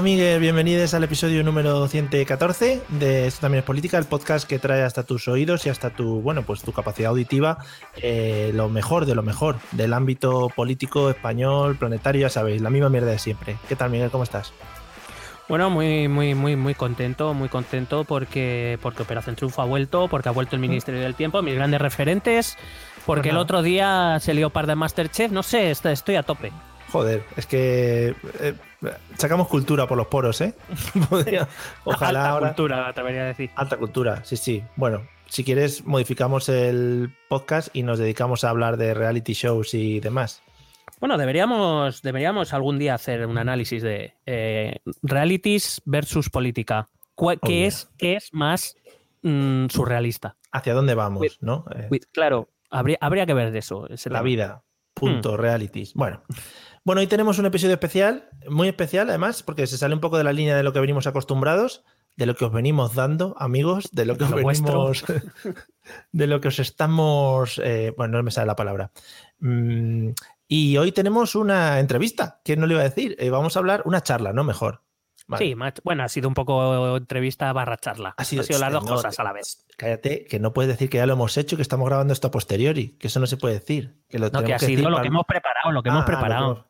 Hola Miguel, bienvenidos al episodio número 114 de Esto también es política, el podcast que trae hasta tus oídos y hasta tu, bueno, pues tu capacidad auditiva eh, lo mejor de lo mejor del ámbito político español, planetario, ya sabéis, la misma mierda de siempre. ¿Qué tal Miguel? ¿Cómo estás? Bueno, muy, muy, muy, muy contento, muy contento porque, porque Operación Triunfo ha vuelto, porque ha vuelto el Ministerio del Tiempo, mis grandes referentes, porque el otro día se lió par de Masterchef, no sé, estoy a tope. Joder, es que eh, sacamos cultura por los poros, ¿eh? Ojalá Alta cultura, te atrevería a decir. Alta cultura, sí, sí. Bueno, si quieres, modificamos el podcast y nos dedicamos a hablar de reality shows y demás. Bueno, deberíamos, deberíamos algún día hacer un análisis de eh, realities versus política. ¿Qué, es, qué es más mm, surrealista? ¿Hacia dónde vamos? ¿no? Eh, claro, habría, habría que ver de eso. La vida. Punto, hmm. realities. Bueno. Bueno, hoy tenemos un episodio especial, muy especial además, porque se sale un poco de la línea de lo que venimos acostumbrados, de lo que os venimos dando, amigos, de lo que os venimos, de lo que os estamos, eh, bueno, no me sale la palabra. Mm, y hoy tenemos una entrevista, que no le iba a decir, eh, vamos a hablar, una charla, ¿no? Mejor. Sí, bueno, ha sido un poco entrevista barra charla. Ha sido, las dos cosas a la vez. Cállate, que no puedes decir que ya lo hemos hecho, que estamos grabando esto a posteriori, que eso no se puede decir. Que lo no, que ha sido lo que hemos preparado, lo que hemos ah, preparado. Que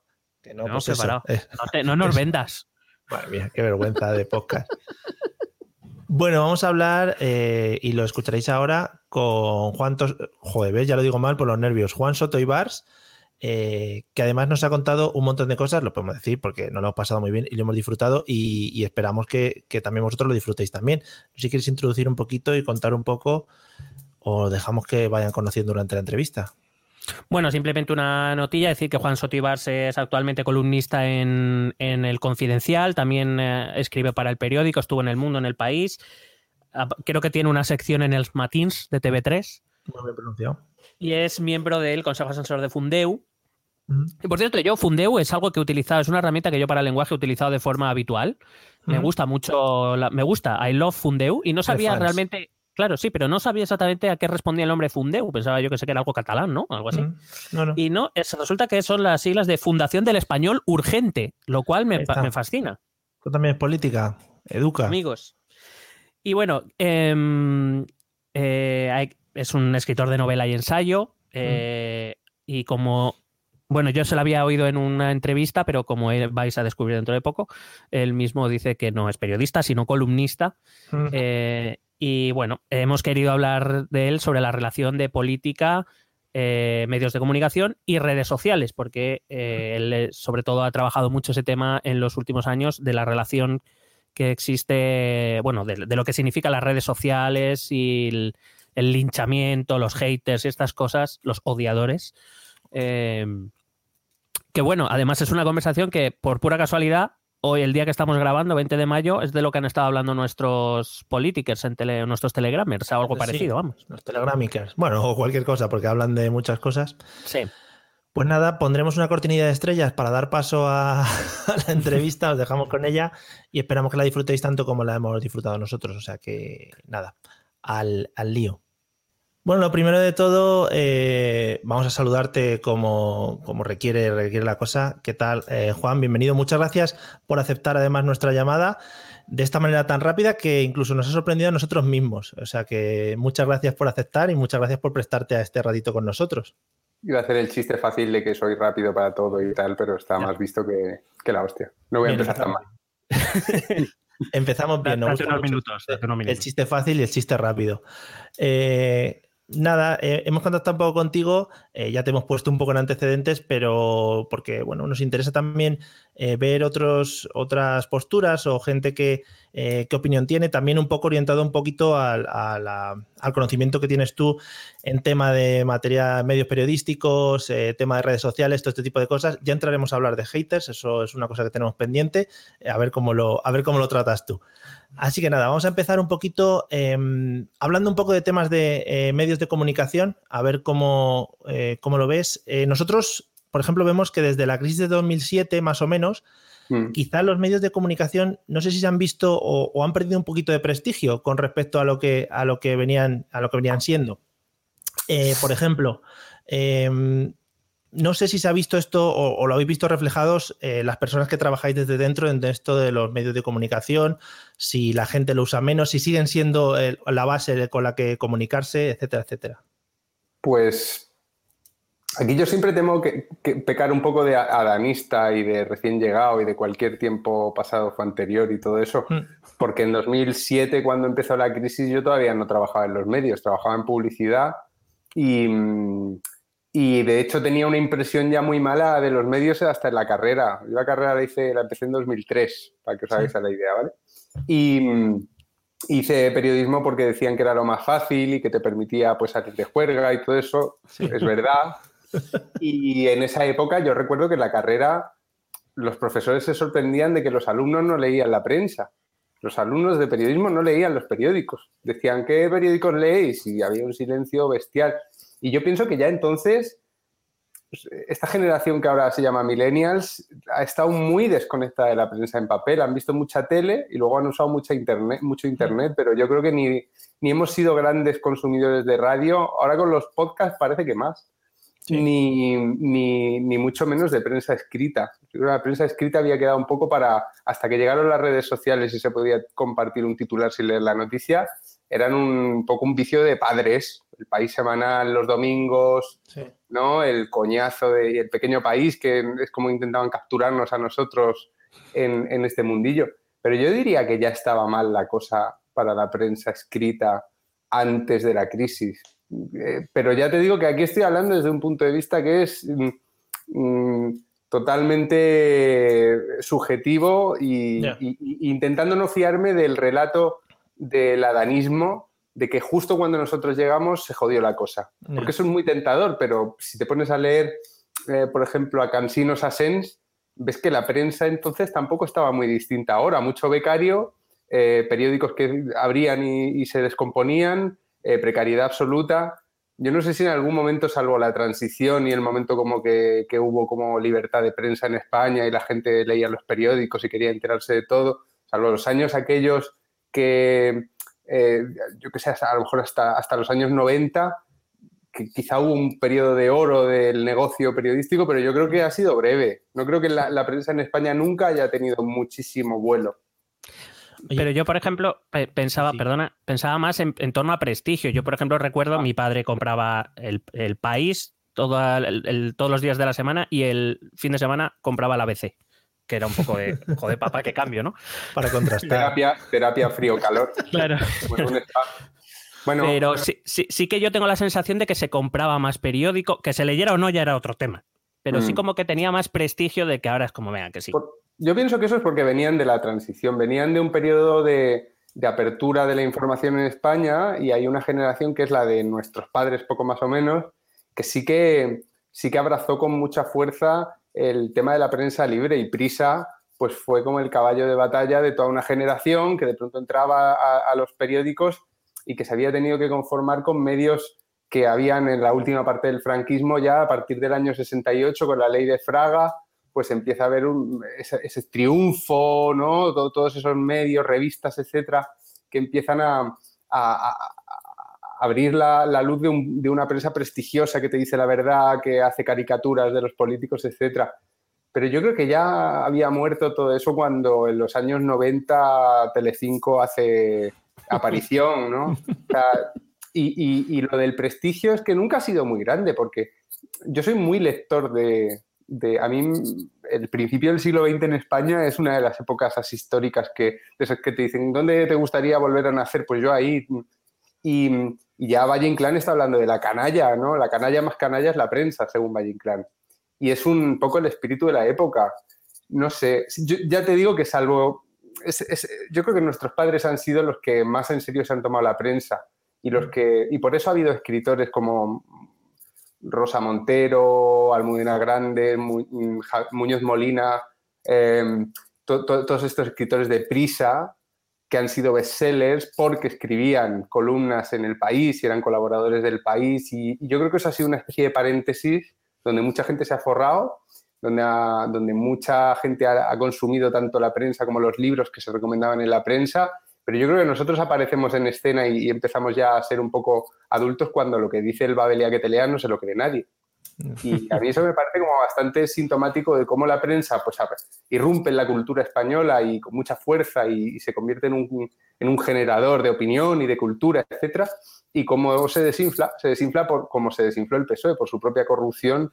no, pues preparado. Eh, no, nos vendas. Madre mía, qué vergüenza de podcast. bueno, vamos a hablar, eh, y lo escucharéis ahora, con Juan Tos Joder, ya lo digo mal por los nervios. Juan Soto Ibars, eh, que además nos ha contado un montón de cosas, lo podemos decir porque nos lo hemos pasado muy bien y lo hemos disfrutado y, esperamos que, que, también vosotros lo disfrutéis también. Si quieres introducir un poquito y contar un poco, o dejamos que vayan conociendo durante la entrevista. Bueno, simplemente una notilla, decir que Juan Sotibars es actualmente columnista en, El Confidencial, también eh, escribe para el periódico, estuvo en El Mundo, en El País, ah, creo que tiene una sección en el Matins de TV3. Muy bien pronunciado. Y es miembro del Consejo Asesor de Fundeu. Y por cierto, yo Fundeu es algo que he utilizado, es una herramienta que yo para el lenguaje he utilizado de forma habitual. Me gusta mucho, me gusta, I love Fundeu y no sabía realmente Claro, sí, pero no sabía exactamente a qué respondía el nombre Fundeu. Pensaba yo que sé que era algo catalán, ¿no? Algo así. Mm, y no, resulta que son las siglas de Fundación del Español Urgente, lo cual me, fascina. Tú también es política, educa. Amigos. Y bueno, em, eh, es un escritor de novela y ensayo. Eh, y como bueno, yo se lo había oído en una entrevista, pero como vais a descubrir dentro de poco, él mismo dice que no es periodista, sino columnista. Y bueno, hemos querido hablar de él sobre la relación de política, eh, medios de comunicación y redes sociales, porque eh, él eh, sobre todo ha trabajado mucho ese tema en los últimos años de la relación que existe, bueno, de, lo que significan las redes sociales y el, linchamiento, los haters y estas cosas, los odiadores. Que bueno, además es una conversación que por pura casualidad hoy, el día que estamos grabando, 20 de mayo, es de lo que han estado hablando nuestros políticos en tele, nuestros telegramers, o algo parecido, vamos. Los telegramikers. Bueno, o cualquier cosa, porque hablan de muchas cosas. Sí. Pues nada, pondremos una cortinilla de estrellas para dar paso a, la entrevista, os dejamos con ella y esperamos que la disfrutéis tanto como la hemos disfrutado nosotros. O sea que nada, al, al lío. Bueno, lo primero de todo, eh, vamos a saludarte como, requiere, requiere la cosa. ¿Qué tal, eh, Juan? Bienvenido. Muchas gracias por aceptar además nuestra llamada de esta manera tan rápida que incluso nos ha sorprendido a nosotros mismos. O sea que muchas gracias por aceptar y muchas gracias por prestarte a este ratito con nosotros. Iba a hacer el chiste fácil de que soy rápido para todo y tal, pero está más visto que, que la hostia. No voy a Bien, empezar tan mal. Empezamos bien. nos Hace unos minutos, el- hace unos El minutos. chiste fácil y el chiste rápido. Eh, nada, eh, hemos contactado un poco contigo, eh, ya te hemos puesto un poco en antecedentes, pero porque bueno, nos interesa también eh, ver otros, otras posturas o gente que qué opinión tiene, también un poco orientado un poquito al, a la- al conocimiento que tienes tú en tema de materia, medios periodísticos, tema de redes sociales, todo este tipo de cosas. Ya entraremos a hablar de haters, eso es una cosa que tenemos pendiente, a ver cómo lo, a ver cómo lo tratas tú. Así que nada, vamos a empezar un poquito eh, hablando un poco de temas de eh, medios de comunicación, a ver cómo, eh, cómo lo ves. Eh, nosotros, por ejemplo, vemos que desde la crisis de 2007, más o menos, Mm. quizá los medios de comunicación, no sé si se han visto o, o han perdido un poquito de prestigio con respecto a lo que, a lo que, venían, a lo que venían siendo. Por ejemplo, eh, no sé si se ha visto esto o, o lo habéis visto reflejados eh, las personas que trabajáis desde dentro en esto de los medios de comunicación, si la gente lo usa menos, si siguen siendo el- la base con la que comunicarse, etcétera, etcétera. Pues aquí yo siempre temo que, que pecar un poco de adanista y de recién llegado y de cualquier tiempo pasado o anterior y todo eso, Mm. porque en 2007 cuando empezó la crisis yo todavía no trabajaba en los medios, trabajaba en publicidad y, mm, y de hecho tenía una impresión ya muy mala de los medios hasta en la carrera. Yo la carrera la hice, la empecé en 2003, para que os hagáis a la idea, ¿vale? Y mm, hice periodismo porque decían que era lo más fácil y que te permitía pues salir de juerga y todo eso, es verdad. Y en esa época yo recuerdo que en la carrera los profesores se sorprendían de que los alumnos no leían la prensa. Los alumnos de periodismo no leían los periódicos. Decían, ¿qué periódicos leéis? Y había un silencio bestial. Y yo pienso que ya entonces, pues, esta generación que ahora se llama millennials ha estado muy desconectada de la prensa en papel. Han visto mucha tele y luego han usado mucha internet, mucho internet, pero yo creo que ni, ni hemos sido grandes consumidores de radio. Ahora con los podcasts parece que más. Ni, ni, ni mucho menos de prensa escrita. La prensa escrita había quedado un poco para, hasta que llegaron las redes sociales y se podía compartir un titular sin leer la noticia, eran un poco un vicio de padres. El país semanal los domingos, ¿no? El coñazo de El Pequeño País, que es como intentaban capturarnos a nosotros en, en este mundillo. Pero yo diría que ya estaba mal la cosa para la prensa escrita antes de la crisis. Eh, pero ya te digo que aquí estoy hablando desde un punto de vista que es mm, mm, totalmente subjetivo y, Ya. y- y intentando no fiarme del relato del adanismo de que justo cuando nosotros llegamos se jodió la cosa. Porque eso es muy tentador, pero si te pones a leer, eh, por ejemplo, a Cansinos Asens, ves que la prensa entonces tampoco estaba muy distinta ahora. Mucho becario, eh, periódicos que abrían y, y se descomponían, eh, precariedad absoluta. Yo no sé si en algún momento, salvo la transición y el momento como que, que hubo como libertad de prensa en España y la gente leía los periódicos y quería enterarse de todo, salvo los años aquellos que, eh, yo qué sé, a lo mejor hasta, hasta los años 90, que quizá hubo un periodo de oro del negocio periodístico, pero yo creo que ha sido breve. No creo que la, la prensa en España nunca haya tenido muchísimo vuelo. Pero yo, por ejemplo, pe- pensaba, Sí. perdona, pensaba más en, en torno a prestigio. Yo, por ejemplo, recuerdo Ah. mi padre compraba el, el país todo el- el- todos los días de la semana y el fin de semana compraba la ABC, que era un poco de, joder, papá, qué cambio, ¿no? para contrastar. Terapia, terapia frío-calor. Claro. Bueno, Pero sí, sí, sí que yo tengo la sensación de que se compraba más periódico, que se leyera o no ya era otro tema. Pero sí Mm. como que tenía más prestigio de que ahora es como, vean, que sí. Por- yo pienso que eso es porque venían de la transición, venían de un periodo de, de apertura de la información en España y hay una generación que es la de nuestros padres, poco más o menos, que sí que, sí que abrazó con mucha fuerza el tema de la prensa libre y Prisa pues fue como el caballo de batalla de toda una generación que de pronto entraba a, los periódicos y que se había tenido que conformar con medios que habían en la última parte del franquismo ya a partir del año 68 con la ley de Fraga, pues empieza a haber un- ese, triunfo, ¿no? Todo- todos esos medios, revistas, etcétera, que empiezan a abrir la, la luz de, un- de una prensa prestigiosa que te dice la verdad, que hace caricaturas de los políticos, etcétera. Pero yo creo que ya había muerto todo eso cuando en los años 90 Telecinco hace aparición, ¿no? O sea, y, y- y lo del prestigio es que nunca ha sido muy grande, porque yo soy muy lector de, de- A mí, el principio del siglo XX en España es una de las épocas históricas que, de esas que te dicen, ¿dónde te gustaría volver a nacer? Pues yo ahí. Y, ya Valle Inclán está hablando de la canalla, ¿no? La canalla más canalla es la prensa, según Valle Inclán. Y es un poco el espíritu de la época. No sé, ya te digo que salvo... yo creo que nuestros padres han sido los que más en serio se han tomado la prensa y los que y por eso ha habido escritores como Rosa Montero, Almudena Grande, Mu- Muñoz Molina, eh, to- to- todos estos escritores de prisa que han sido bestsellers porque escribían columnas en el país y eran colaboradores del país y, yo creo que eso ha sido una especie de paréntesis donde mucha gente se ha forrado, donde, donde mucha gente ha, ha consumido tanto la prensa como los libros que se recomendaban en la prensa, pero yo creo que nosotros aparecemos en escena y, y empezamos ya a ser un poco adultos cuando lo que dice el Babelia que te lea no se lo cree nadie. Y a mí eso me parece como bastante sintomático de cómo la prensa pues, irrumpe en la cultura española y con mucha fuerza y, y se convierte en un, en un generador de opinión y de cultura, etcétera, y cómo se desinfla, se desinfla por como se desinfló el PSOE, por su propia corrupción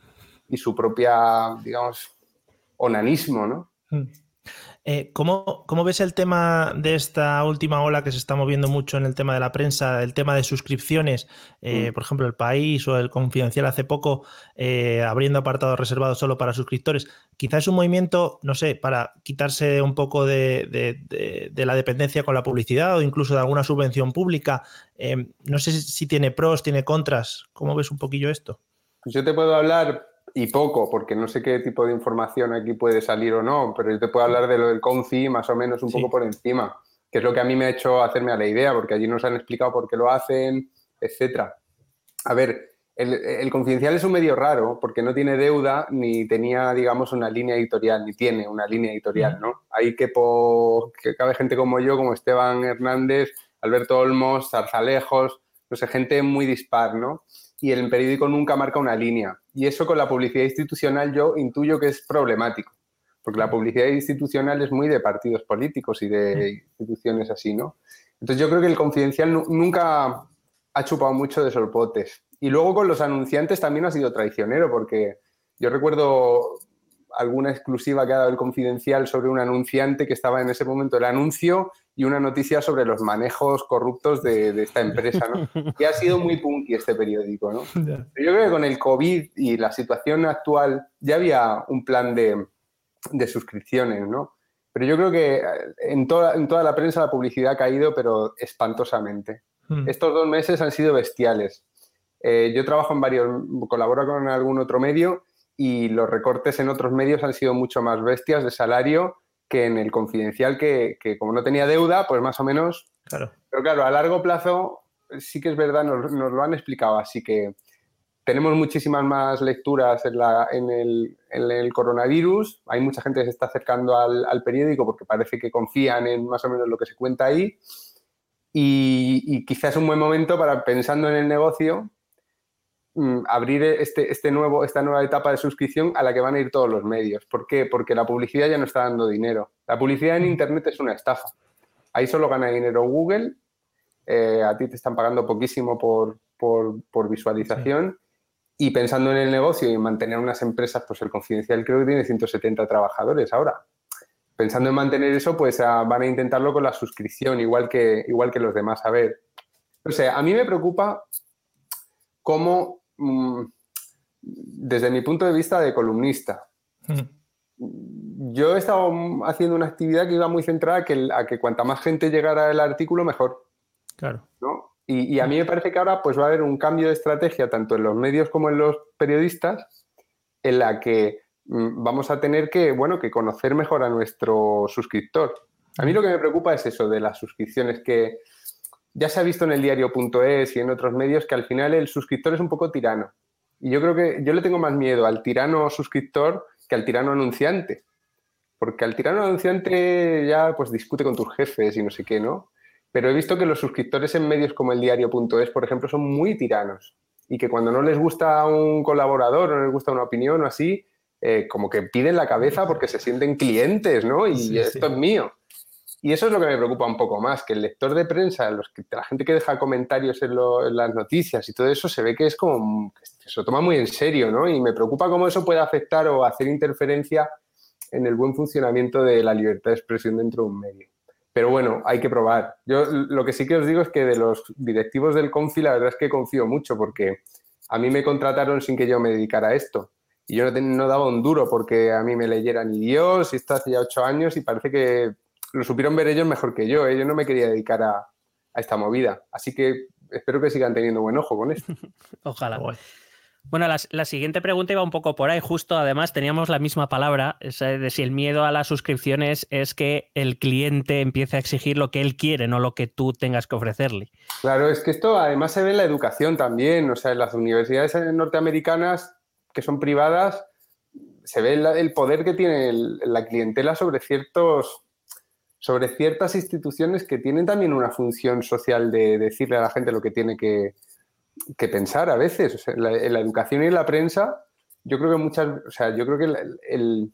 y su propia, digamos, onanismo, ¿no? Eh, ¿cómo, cómo ves el tema de esta última ola que se está moviendo mucho en el tema de la prensa, el tema de suscripciones? Eh, Mm. Por ejemplo, el País o el Confidencial hace poco eh, abriendo apartados reservados solo para suscriptores. Quizás es un movimiento, no sé, para quitarse un poco de, de- de- de la dependencia con la publicidad o incluso de alguna subvención pública. No sé si, si tiene pros, tiene contras. ¿Cómo ves un poquillo esto? Pues yo te puedo hablar, y poco, porque no sé qué tipo de información aquí puede salir o no, pero yo te puedo hablar de lo del Confi más o menos un Sí. poco por encima, que es lo que a mí me ha hecho hacerme a la idea, porque allí nos han explicado por qué lo hacen, etcétera. A ver, el, el Confidencial es un medio raro porque no tiene deuda ni tenía, digamos, una línea editorial, ni tiene una línea editorial, ¿no? Ahí que, po- que cabe gente como yo, como Esteban Hernández, Alberto Olmos, Zarzalejos, no sé, gente muy dispar, ¿no? Y el periódico nunca marca una línea. Y eso con la publicidad institucional yo intuyo que es problemático, porque la publicidad institucional es muy de partidos políticos y de instituciones así, ¿no? Entonces yo creo que el confidencial nu- nunca ha chupado mucho de sorpotes. Y luego con los anunciantes también ha sido traicionero, porque yo recuerdo alguna exclusiva que ha dado el confidencial sobre un anunciante que estaba en ese momento el anuncio y una noticia sobre los manejos corruptos de, de esta empresa, ¿no? Y ha sido muy punky este periódico, ¿no? Yo creo que con el COVID y la situación actual ya había un plan de, de suscripciones, ¿no? Pero yo creo que eh, en toda, en toda la prensa la publicidad ha caído, pero espantosamente. Mm. Estos dos meses han sido bestiales. Eh, yo trabajo en varios, colaboro con algún otro medio y los recortes en otros medios han sido mucho más bestias de salario que en el confidencial, que, que como no tenía deuda, pues más o menos Claro. pero claro, a largo plazo sí que es verdad, nos, nos lo han explicado, así que tenemos muchísimas más lecturas en, la- en el, en el coronavirus. Hay mucha gente que se está acercando al, al periódico porque parece que confían en más o menos lo que se cuenta ahí. Y, y quizás es un buen momento para, pensando en el negocio, mm, abrir este, este nuevo, esta nueva etapa de suscripción a la que van a ir todos los medios. ¿Por qué? Porque la publicidad ya no está dando dinero. La publicidad en Internet es una estafa. Ahí solo gana dinero Google. eh, a ti te están pagando poquísimo por, por- por visualización. Y pensando en el negocio y en mantener unas empresas, pues el confidencial creo que tiene 170 trabajadores ahora. Pensando en mantener eso, pues ah, van a intentarlo con la suscripción, igual que, igual que los demás. A ver, o sea, a mí me preocupa cómo, desde mi punto de vista de columnista, Mm. yo he estado haciendo una actividad que iba muy centrada a que, a que cuanta más gente llegara al artículo, mejor. Claro. ¿no? Y, y a mí me parece que ahora pues, va a haber un cambio de estrategia, tanto en los medios como en los periodistas, en la que mm, vamos a tener que, bueno, que conocer mejor a nuestro suscriptor. A mí lo que me preocupa es eso de las suscripciones, que ya se ha visto en el diario.es y en otros medios que al final el suscriptor es un poco tirano. Y yo creo que yo le tengo más miedo al tirano suscriptor que al tirano anunciante. Porque al tirano anunciante ya pues discute con tus jefes y no sé qué, ¿no? Pero he visto que los suscriptores en medios como el diario.es, por ejemplo, son muy tiranos. Y que cuando no les gusta un colaborador o no les gusta una opinión o así, eh, como que piden la cabeza porque se sienten clientes, ¿no? Y Sí, sí. esto es mío. Y eso es lo que me preocupa un poco más, que el lector de prensa, los que, la gente que deja comentarios en, lo- en las noticias y todo eso, se ve que es como, que se lo toma muy en serio, ¿no? Y me preocupa cómo eso puede afectar o hacer interferencia en el buen funcionamiento de la libertad de expresión dentro de un medio. Pero bueno, hay que probar. Yo lo que sí que os digo es que de los directivos del Confi, la verdad es que confío mucho porque a mí me contrataron sin que yo me dedicara a esto. Y yo no, daba un duro porque a mí me leyera ni Dios, y esto hace ya ocho años y parece que lo supieron ver ellos mejor que yo. ¿eh? Yo no me quería dedicar a, a esta movida. Así que espero que sigan teniendo buen ojo con esto. Ojalá. Bueno, la, la siguiente pregunta iba un poco por ahí. Justo, además, teníamos la misma palabra, esa de si el miedo a las suscripciones es que el cliente empiece a exigir lo que él quiere, no lo que tú tengas que ofrecerle. Claro, es que esto además se ve en la educación también. O sea, en las universidades norteamericanas, que son privadas, se ve la- el poder que tiene el- la clientela sobre ciertos sobre ciertas instituciones que tienen también una función social de decirle a la gente lo que tiene que, pensar a veces. En, la, educación y en la prensa, yo creo que muchas, o sea, yo creo que el-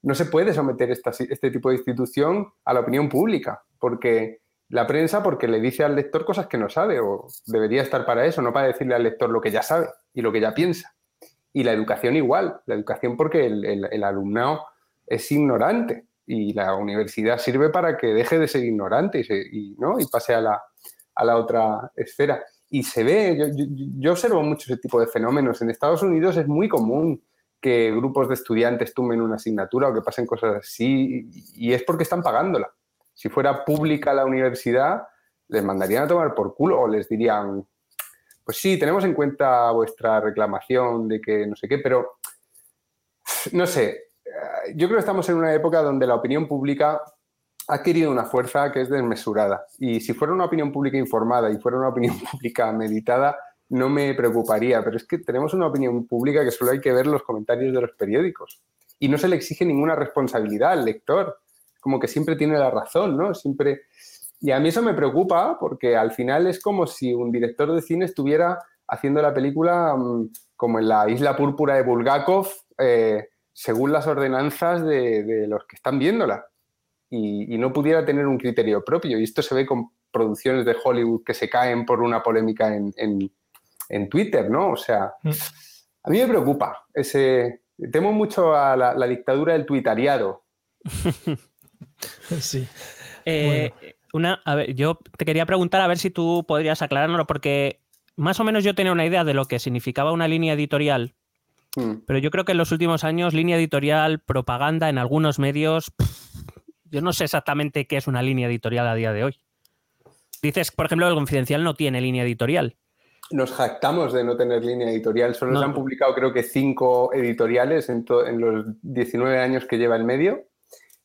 no se puede someter este tipo de institución a la opinión pública, porque la prensa porque le dice al lector cosas que no sabe o debería estar para eso, no para decirle al lector lo que ya sabe y lo que ya piensa. Y la educación igual, la educación porque el- el alumnado es ignorante y la universidad sirve para que deje de ser ignorante y, se- y, ¿no? y pase a la, a la otra esfera. Y se ve, yo, yo- yo observo mucho ese tipo de fenómenos. En Estados Unidos es muy común que grupos de estudiantes tumben una asignatura o que pasen cosas así y, es porque están pagándola. Si fuera pública la universidad, les mandarían a tomar por culo o les dirían, pues sí, tenemos en cuenta vuestra reclamación de que no sé qué, pero no sé, yo creo que estamos en una época donde la opinión pública ha adquirido una fuerza que es desmesurada. Y si fuera una opinión pública informada y fuera una opinión pública meditada, no me preocuparía. Pero es que tenemos una opinión pública que solo hay que ver los comentarios de los periódicos. Y no se le exige ninguna responsabilidad al lector. Como que siempre tiene la razón, ¿no? Siempre. Y a mí eso me preocupa porque al final es como si un director de cine estuviera haciendo la película mm, como en la isla púrpura de Bulgakov, eh, según las ordenanzas de, de los que están viéndola y, y no pudiera tener un criterio propio. Y esto se ve con producciones de Hollywood que se caen por una polémica en, en- en Twitter, ¿no? O sea, Mm. a mí me preocupa ese... Temo mucho a la, la dictadura del tuitariado. Sí. Eh, una, a ver, yo te quería preguntar a ver si tú podrías aclarárnoslo, porque más o menos yo tenía una idea de lo que significaba una línea editorial, Mm. pero yo creo que en los últimos años, línea editorial, propaganda en algunos medios, pff, yo no sé exactamente qué es una línea editorial a día de hoy. Dices, por ejemplo, el Confidencial no tiene línea editorial. Nos jactamos de no tener línea editorial. Solo No. se han publicado creo que cinco editoriales en, en los 19 años que lleva el medio.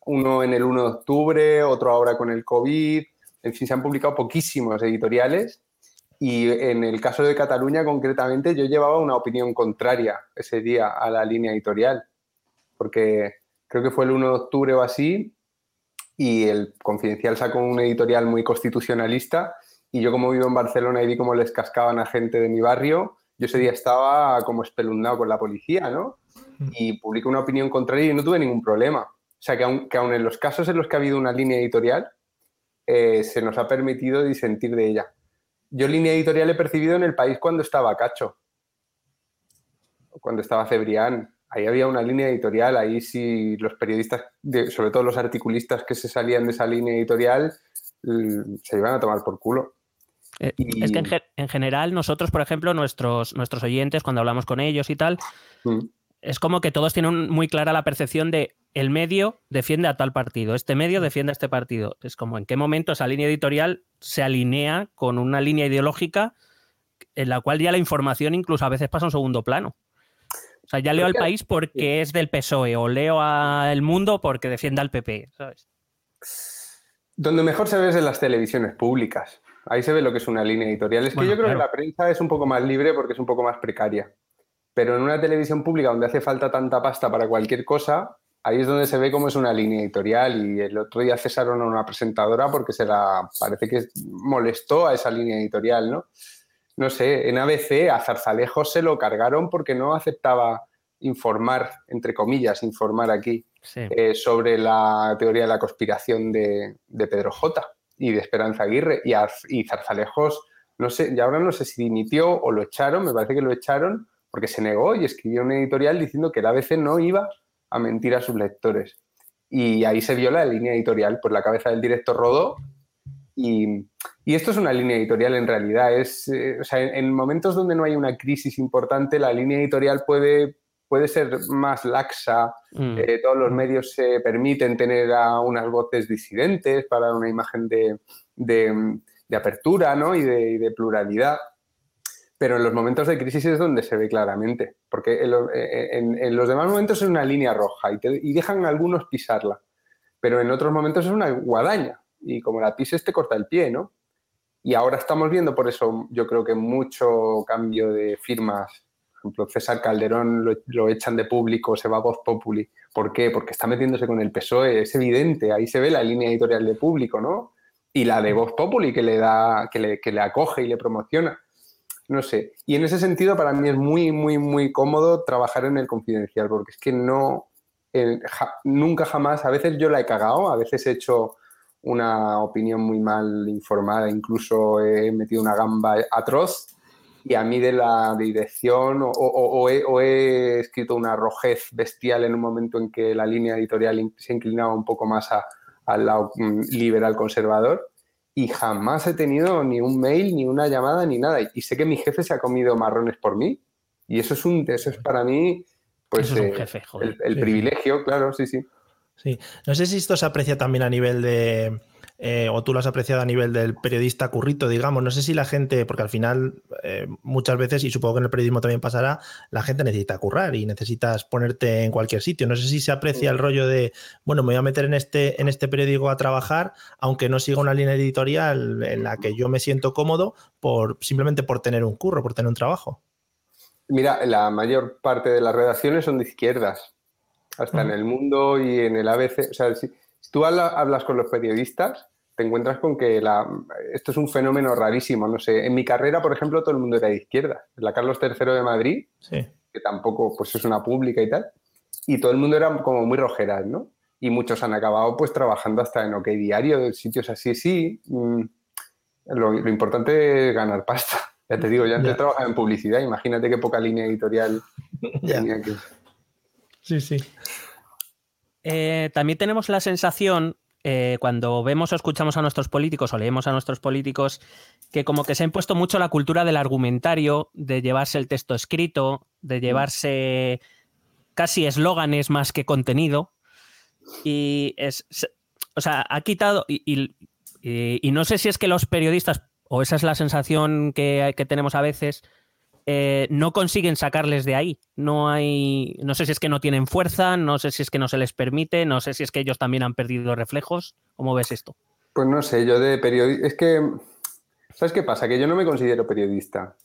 Uno en el 1 de octubre, otro ahora con el COVID. En fin, se han publicado poquísimos editoriales. Y en el caso de Cataluña, concretamente, yo llevaba una opinión contraria ese día a la línea editorial. Porque creo que fue el 1 de octubre o así. Y el Confidencial sacó un editorial muy constitucionalista y yo como vivo en Barcelona y vi cómo les cascaban a gente de mi barrio, yo ese día estaba como espeluznado con la policía, ¿no? Y publiqué una opinión contraria y no tuve ningún problema. O sea, que aun, que aun en los casos en los que ha habido una línea editorial, eh, se nos ha permitido disentir de ella. Yo línea editorial he percibido en el país cuando estaba Cacho, cuando estaba Cebrián. Ahí había una línea editorial, ahí sí los periodistas, sobre todo los articulistas que se salían de esa línea editorial, mm, se iban a tomar por culo. Eh, Y- Es que en, ge- en general nosotros, por ejemplo, nuestros, nuestros oyentes, cuando hablamos con ellos y tal, Mm. es como que todos tienen muy clara la percepción de el medio defiende a tal partido, este medio defiende a este partido. Es como en qué momento esa línea editorial se alinea con una línea ideológica en la cual ya la información incluso a veces pasa a un segundo plano. O sea, ya leo al país porque es del PSOE E o leo a El Mundo porque defiende al PP, ¿sabes? Donde mejor se ve es en las televisiones públicas. Ahí se ve lo que es una línea editorial. Es que yo creo claro. que la prensa es un poco más libre porque es un poco más precaria. Pero en una televisión pública donde hace falta tanta pasta para cualquier cosa, ahí es donde se ve cómo es una línea editorial. Y el otro día cesaron a una presentadora porque se la parece que molestó a esa línea editorial, ¿no? No sé, en ABC a Zarzalejos se lo cargaron porque no aceptaba informar, entre comillas, informar aquí Sí. eh, sobre la teoría de la conspiración de, de Pedro J. y de Esperanza Aguirre. Y, Arz- y Zarzalejos, no sé, y ahora no sé si dimitió o lo echaron, me parece que lo echaron porque se negó y escribió un editorial diciendo que el ABC no iba a mentir a sus lectores. Y ahí se vio la línea editorial, pues la cabeza del director rodó y, y esto es una línea editorial en realidad. Es, eh, o sea, en, en momentos donde no hay una crisis importante, la línea editorial puede, puede ser más laxa. Mm. Eh, todos los medios se permiten tener a unas voces disidentes para una imagen de, de- de apertura ¿no? y, de, y de pluralidad. Pero en los momentos de crisis es donde se ve claramente, porque en, lo- eh, en- en los demás momentos es una línea roja y, te- y dejan algunos pisarla, pero en otros momentos es una guadaña y como la pises te corta el pie, ¿no? Y ahora estamos viendo por eso yo creo que mucho cambio de firmas. Por ejemplo, César Calderón lo, lo echan de público, se va a Voz Populi. ¿Por qué? Porque está metiéndose con el PSOE, es evidente, ahí se ve la línea editorial de público, ¿no? Y la de Voz Populi que le da, que le, que le acoge y le promociona. No sé. Y en ese sentido, para mí es muy, muy, muy cómodo trabajar en el confidencial, porque es que no, eh, ja- nunca jamás, a veces yo la he cagado, a veces he hecho una opinión muy mal informada, incluso he metido una gamba atroz y a mí de la dirección o, o- o he, o he escrito una rojez bestial en un momento en que la línea editorial se inclinaba un poco más a- al lado mm, liberal conservador y jamás he tenido ni un mail, ni una llamada, ni nada. Y sé que mi jefe se ha comido marrones por mí y eso es, un, eso es para mí pues, Eso es un eh, jefe, joder. el, el Sí. privilegio, claro, sí, sí. Sí. No sé si esto se aprecia también a nivel de. Eh, o tú lo has apreciado a nivel del periodista currito, digamos. No sé si la gente, porque al final eh, muchas veces, y supongo que en el periodismo también pasará, la gente necesita currar y necesitas ponerte en cualquier sitio. No sé si se aprecia el rollo de, bueno, me voy a meter en este, en este periódico a trabajar, aunque no siga una línea editorial en la que yo me siento cómodo, por, simplemente por tener un curro, por tener un trabajo. Mira, la mayor parte de las redacciones son de izquierdas, hasta en Ujú. el mundo y en el ABC. O sea, si, si tú habla- hablas con los periodistas, te encuentras con que la- esto es un fenómeno rarísimo. No sé, en mi carrera, por ejemplo, todo el mundo era de izquierda. La Carlos III de Madrid, Sí. que tampoco pues, es una pública y tal, y todo el mundo era como muy rojeras, ¿no? Y muchos han acabado pues trabajando hasta en OK Diario, sitios así, sí. mm, Lo, lo importante es ganar pasta. Ya te digo, yo antes Ya. trabajaba en publicidad, imagínate qué poca línea editorial Ya. tenía que... Sí, sí. Eh, también tenemos la sensación, eh, cuando vemos o escuchamos a nuestros políticos o leemos a nuestros políticos, que como que se ha impuesto mucho la cultura del argumentario, de llevarse el texto escrito, de llevarse casi eslóganes más que contenido. Y es. O sea, ha quitado. Y, y- y- y no sé si es que los periodistas, o esa es la sensación que, que tenemos a veces, eh, no consiguen sacarles de ahí. No hay. No sé si es que no tienen fuerza, no sé si es que no se les permite, no sé si es que ellos también han perdido reflejos. ¿Cómo ves esto? Pues no sé, yo de periodista... Es que, ¿sabes qué pasa? Que yo no me considero periodista.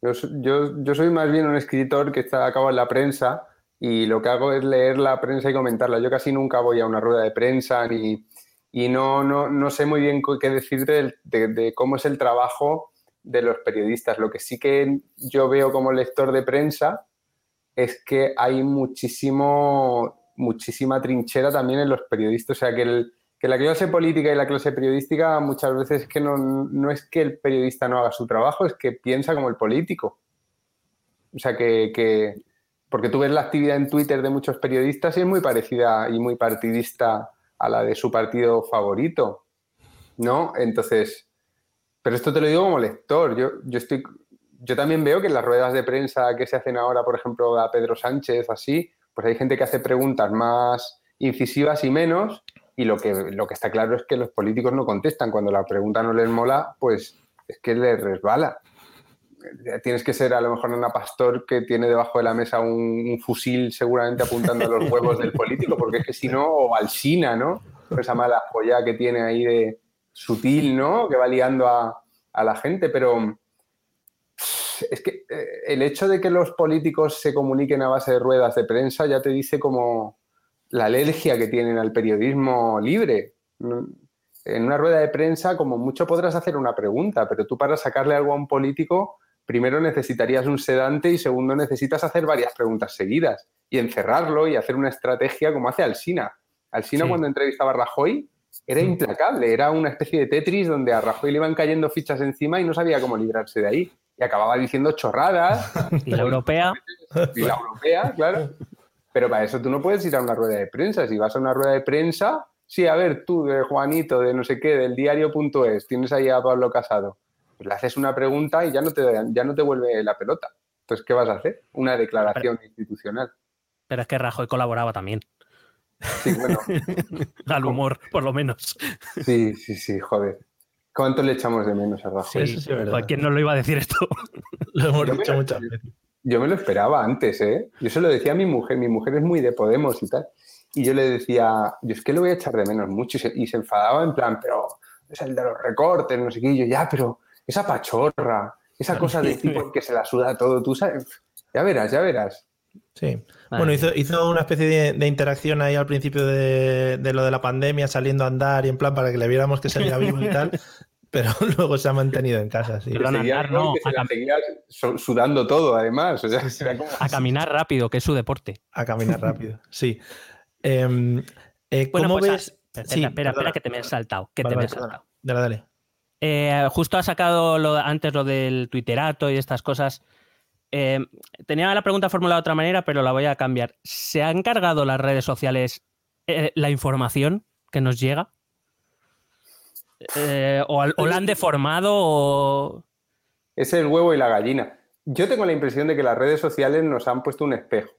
Yo, so- yo, yo soy más bien un escritor que está a cabo en la prensa y lo que hago es leer la prensa y comentarla. Yo casi nunca voy a una rueda de prensa ni, y no, no, no sé muy bien qué decirte del- de, de cómo es el trabajo de los periodistas. Lo que sí que yo veo como lector de prensa es que hay muchísimo, muchísima trinchera también en los periodistas. O sea, que, la clase política y la clase periodística muchas veces es que no, no es que el periodista no haga su trabajo, es que piensa como el político. O sea, que, que- porque tú ves la actividad en Twitter de muchos periodistas y es muy parecida y muy partidista a la de su partido favorito, ¿no? Entonces, pero esto te lo digo como lector. Yo, yo, estoy, yo también veo que en las ruedas de prensa que se hacen ahora, por ejemplo, a Pedro Sánchez, así, pues hay gente que hace preguntas más incisivas y menos, y lo que, lo que está claro es que los políticos no contestan. Cuando la pregunta no les mola, pues es que les resbala. Tienes que ser a lo mejor una pastor que tiene debajo de la mesa un, fusil seguramente apuntando a los huevos del político, porque es que si no, o Alsina, ¿no? Esa mala joya que tiene ahí de sutil, ¿no? Que va liando a, a la gente, pero es que eh, el hecho de que los políticos se comuniquen a base de ruedas de prensa ya te dice como la alergia que tienen al periodismo libre. En una rueda de prensa, como mucho podrás hacer una pregunta, pero tú para sacarle algo a un político primero necesitarías un sedante y segundo necesitas hacer varias preguntas seguidas y encerrarlo y hacer una estrategia como hace Alsina. Alsina Sí. cuando entrevistaba a Rajoy era implacable, era una especie de Tetris donde a Rajoy le iban cayendo fichas encima y no sabía cómo librarse de ahí. Y acababa diciendo chorradas, Y la europea, y la europea, claro. Pero para eso tú no puedes ir a una rueda de prensa. Si vas a una rueda de prensa, sí, a ver, tú de Juanito, de no sé qué, del diario.es, tienes ahí a Pablo Casado. Pues le haces una pregunta y ya no te, ya no te vuelve la pelota. Entonces, ¿qué vas a hacer? Una declaración institucional. pero es que Rajoy colaboraba también. Sí, bueno, Al humor, por lo menos. sí, sí, sí, joder. ¿Cuánto le echamos de menos a Rajoy? Eso sí es verdad. ¿Quién no lo iba a decir esto? Lo hemos Yo me dicho lo- muchas veces. Yo me lo esperaba antes, ¿eh? Yo se lo decía a mi mujer, mi mujer es muy de Podemos y tal. Y yo le decía, yo es que lo voy a echar de menos mucho. Y se, y se enfadaba en plan, pero es el de los recortes, no sé qué. Y yo, ya, pero esa pachorra, esa cosa de tipo que se la suda todo, tú sabes. Ya verás, ya verás. Sí. Vale. Bueno, hizo, hizo una especie de, de interacción ahí al principio de, de lo de la pandemia, saliendo a andar y en plan para que le viéramos que seguía vivo y tal, pero luego se ha mantenido en casa, sí. Pero andar ¿no? que se a la seguía sudando todo, además. O sea, era como- A caminar rápido, que es su deporte. A caminar rápido, sí. Em, eh, Bueno, ¿Cómo pues, ves? Espera, Sí, espera, espera, que te me he saltado. Que Vale, te me he saltado. Dale, dale. Eh, justo ha sacado lo, antes lo del twitterato y estas cosas. Eh, tenía la pregunta formulada de otra manera, pero la voy a cambiar. ¿Se han cargado las redes sociales eh, la información que nos llega? Eh, o, al- o la han deformado o... Es el huevo y la gallina. Yo tengo la impresión de que las redes sociales nos han puesto un espejo.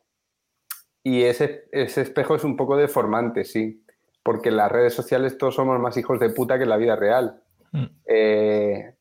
Y ese, ese espejo es un poco deformante, sí. Porque en las redes sociales todos somos más hijos de puta que en la vida real. Mm. Eh,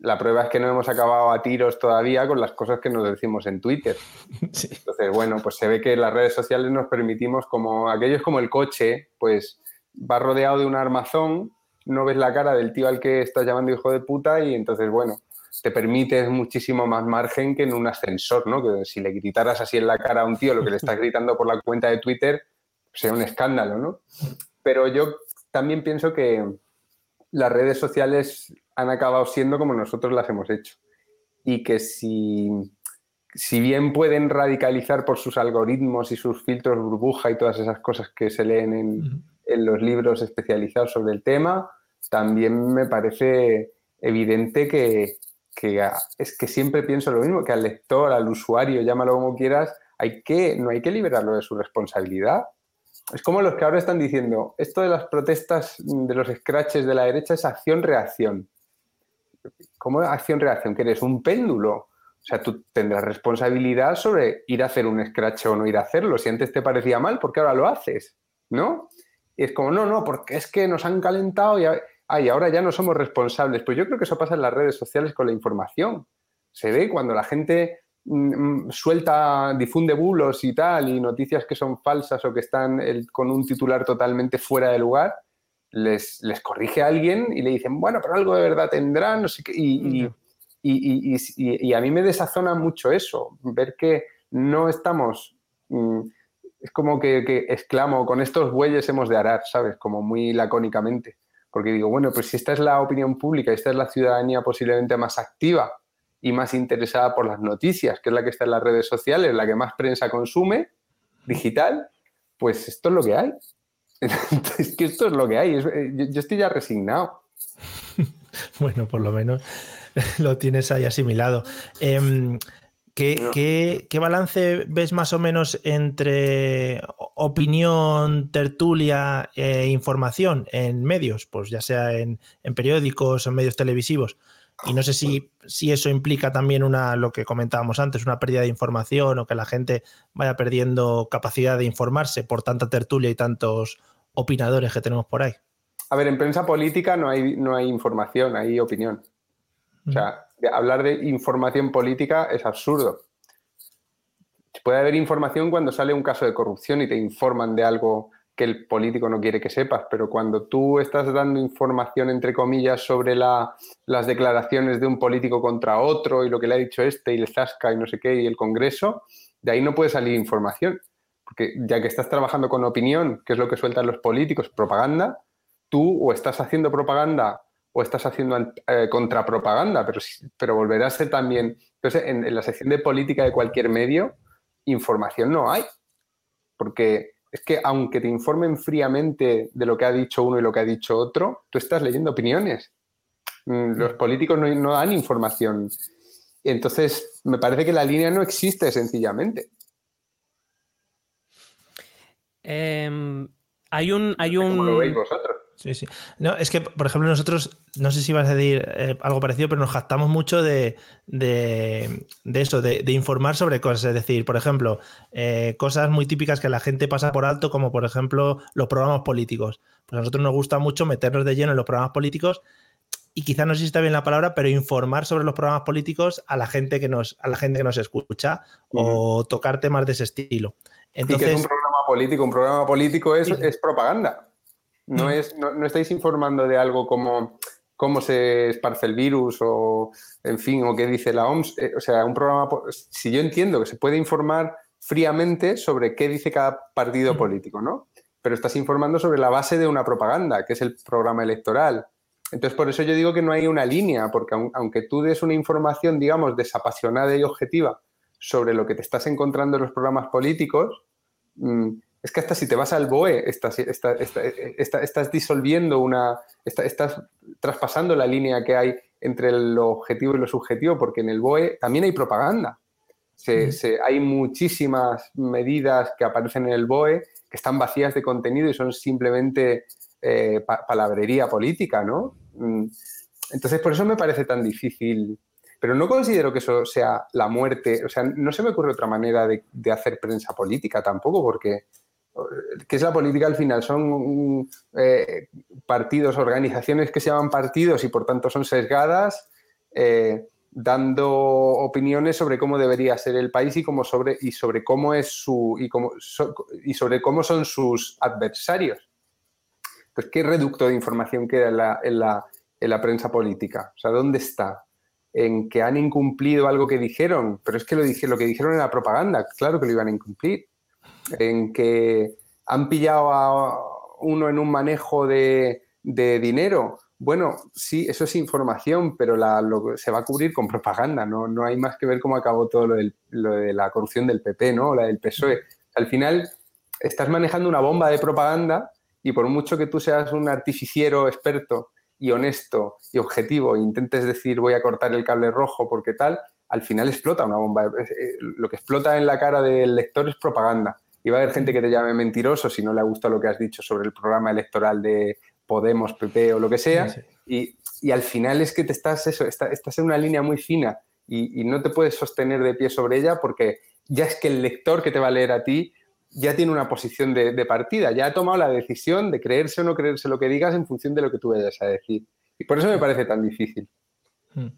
la prueba es que no hemos acabado a tiros todavía con las cosas que nos decimos en Twitter. Sí. Entonces, bueno, pues se ve que las redes sociales nos permitimos, como aquello es como el coche, pues va rodeado de un armazón, no ves la cara del tío al que estás llamando hijo de puta y entonces, bueno, te permites muchísimo más margen que en un ascensor, ¿no? Que si le gritaras así en la cara a un tío lo que le estás gritando por la cuenta de Twitter, sería un escándalo, ¿no? Pero yo también pienso que las redes sociales han acabado siendo como nosotros las hemos hecho. Y que si, si bien pueden radicalizar por sus algoritmos y sus filtros burbuja y todas esas cosas que se leen en, en los libros especializados sobre el tema, también me parece evidente que, que a- es que siempre pienso lo mismo, que al lector, al usuario, llámalo como quieras, hay que, no hay que liberarlo de su responsabilidad. Es como los que ahora están diciendo, esto de las protestas de los scratches de la derecha es acción-reacción. ¿Cómo acción-reacción? Que eres un péndulo. O sea, tú tendrás responsabilidad sobre ir a hacer un scratch o no ir a hacerlo. Si antes te parecía mal, ¿por qué ahora lo haces? ¿No? Es como, no, no, porque es que nos han calentado y, ahora ya no somos responsables. Pues yo creo que eso pasa en las redes sociales con la información. Se ve cuando la gente mm, mm, suelta, difunde bulos y tal, y noticias que son falsas o que están con un titular totalmente fuera de lugar, les, les corrige a alguien y le dicen, bueno, pero algo de verdad tendrá, no sé qué. Y, y- Ujú. y- y- y- y a mí me desazona mucho eso, ver que no estamos... mm, es como que, que exclamo, con estos bueyes hemos de arar, ¿sabes? Como muy lacónicamente. Porque digo, bueno, pues si esta es la opinión pública, esta es la ciudadanía posiblemente más activa y más interesada por las noticias, que es la que está en las redes sociales, la que más prensa consume, digital, pues esto es lo que hay. es que esto es lo que hay. Es- eh, yo, yo estoy ya resignado. Bueno, por lo menos lo tienes ahí asimilado. Em, ¿qué, No. qué- qué balance ves más o menos entre opinión, tertulia e información en medios? Pues ya sea en, en periódicos o en medios televisivos. Y no sé si, si eso implica también una, lo que comentábamos antes, una pérdida de información o que la gente vaya perdiendo capacidad de informarse por tanta tertulia y tantos opinadores que tenemos por ahí. A ver, en prensa política no hay, no hay información, hay opinión. O sea, hablar de información política es absurdo. Puede haber información cuando sale un caso de corrupción y te informan de algo que el político no quiere que sepas, pero cuando tú estás dando información, entre comillas, sobre la- las declaraciones de un político contra otro y lo que le ha dicho este y le zasca y no sé qué y el Congreso, de ahí no puede salir información. Porque ya que estás trabajando con opinión, que es lo que sueltan los políticos, propaganda, tú o estás haciendo propaganda o estás haciendo eh, contrapropaganda, pero, pero volverá a ser también en, en la sección de política de cualquier medio, información no hay. Porque es que aunque te informen fríamente de lo que ha dicho uno y lo que ha dicho otro, tú estás leyendo opiniones. Mm, Los políticos no, no dan información. Entonces, me parece que la línea no existe sencillamente. Em, hay un. Hay ¿Cómo lo veis un vosotros? Sí, sí. No, es que, por ejemplo, nosotros, no sé si vas a decir eh, algo parecido, pero nos jactamos mucho de, de- de eso, de, de informar sobre cosas. Es decir, por ejemplo, eh, cosas muy típicas que la gente pasa por alto, como por ejemplo los programas políticos. Pues a nosotros nos gusta mucho meternos de lleno en los programas políticos y quizás no sé si está bien la palabra, pero informar sobre los programas políticos a la gente que nos, a la gente que nos escucha o tocar temas de ese estilo. y que es Entonces, un programa político. Un programa político es, Sí. es propaganda. No, Mm. es, no, no estáis informando de algo como cómo se esparce el virus o, en fin, o qué dice la OMS. Eh, o sea, un programa, si yo entiendo que se puede informar fríamente sobre qué dice cada partido Mm. político, ¿no? Pero estás informando sobre la base de una propaganda, que es el programa electoral. Entonces, por eso yo digo que no hay una línea, porque aun- aunque tú des una información, digamos, desapasionada y objetiva sobre lo que te estás encontrando en los programas políticos, mm, es que hasta si te vas al BOE, estás, está- está- está- estás disolviendo una. está- estás traspasando la línea que hay entre lo objetivo y lo subjetivo, porque en el BOE también hay propaganda. Se- hay muchísimas medidas que aparecen en el BOE que están vacías de contenido y son simplemente eh, pa- palabrería política, ¿no? Mm, Entonces, por eso me parece tan difícil. Pero no considero que eso sea la muerte. O sea, no se me ocurre otra manera de, de hacer prensa política tampoco, porque ¿qué es la política al final? Son eh, partidos, organizaciones que se llaman partidos y por tanto son sesgadas, eh, dando opiniones sobre cómo debería ser el país y, cómo sobre, y sobre cómo es su y, cómo, y sobre cómo son sus adversarios. Pues qué reducto de información queda en la, en la- en la prensa política. O sea, ¿dónde está? En que han incumplido algo que dijeron, pero es que lo, dije, lo que dijeron en la propaganda, claro que lo iban a incumplir. En que han pillado a uno en un manejo de, dinero. Bueno, sí, eso es información, pero la- lo- se va a cubrir con propaganda. No, no hay más que ver cómo acabó todo lo, lo de la corrupción del PP, ¿no? O la del PSOE. Al final, estás manejando una bomba de propaganda y por mucho que tú seas un artificiero experto y honesto y objetivo e intentes decir voy a cortar el cable rojo porque tal, al final explota una bomba. Lo que explota en la cara del lector es propaganda. Y va a haber gente que te llame mentiroso si no le gusta lo que has dicho sobre el programa electoral de Podemos, PP o lo que sea. Sí, Y, y al final es que te estás, eso, está- estás en una línea muy fina y, y no te puedes sostener de pie sobre ella porque ya es que el lector que te va a leer a ti ya tiene una posición de, de partida, ya ha tomado la decisión de creerse o no creerse lo que digas en función de lo que tú vayas a decir. Y por eso me parece tan difícil. Mm.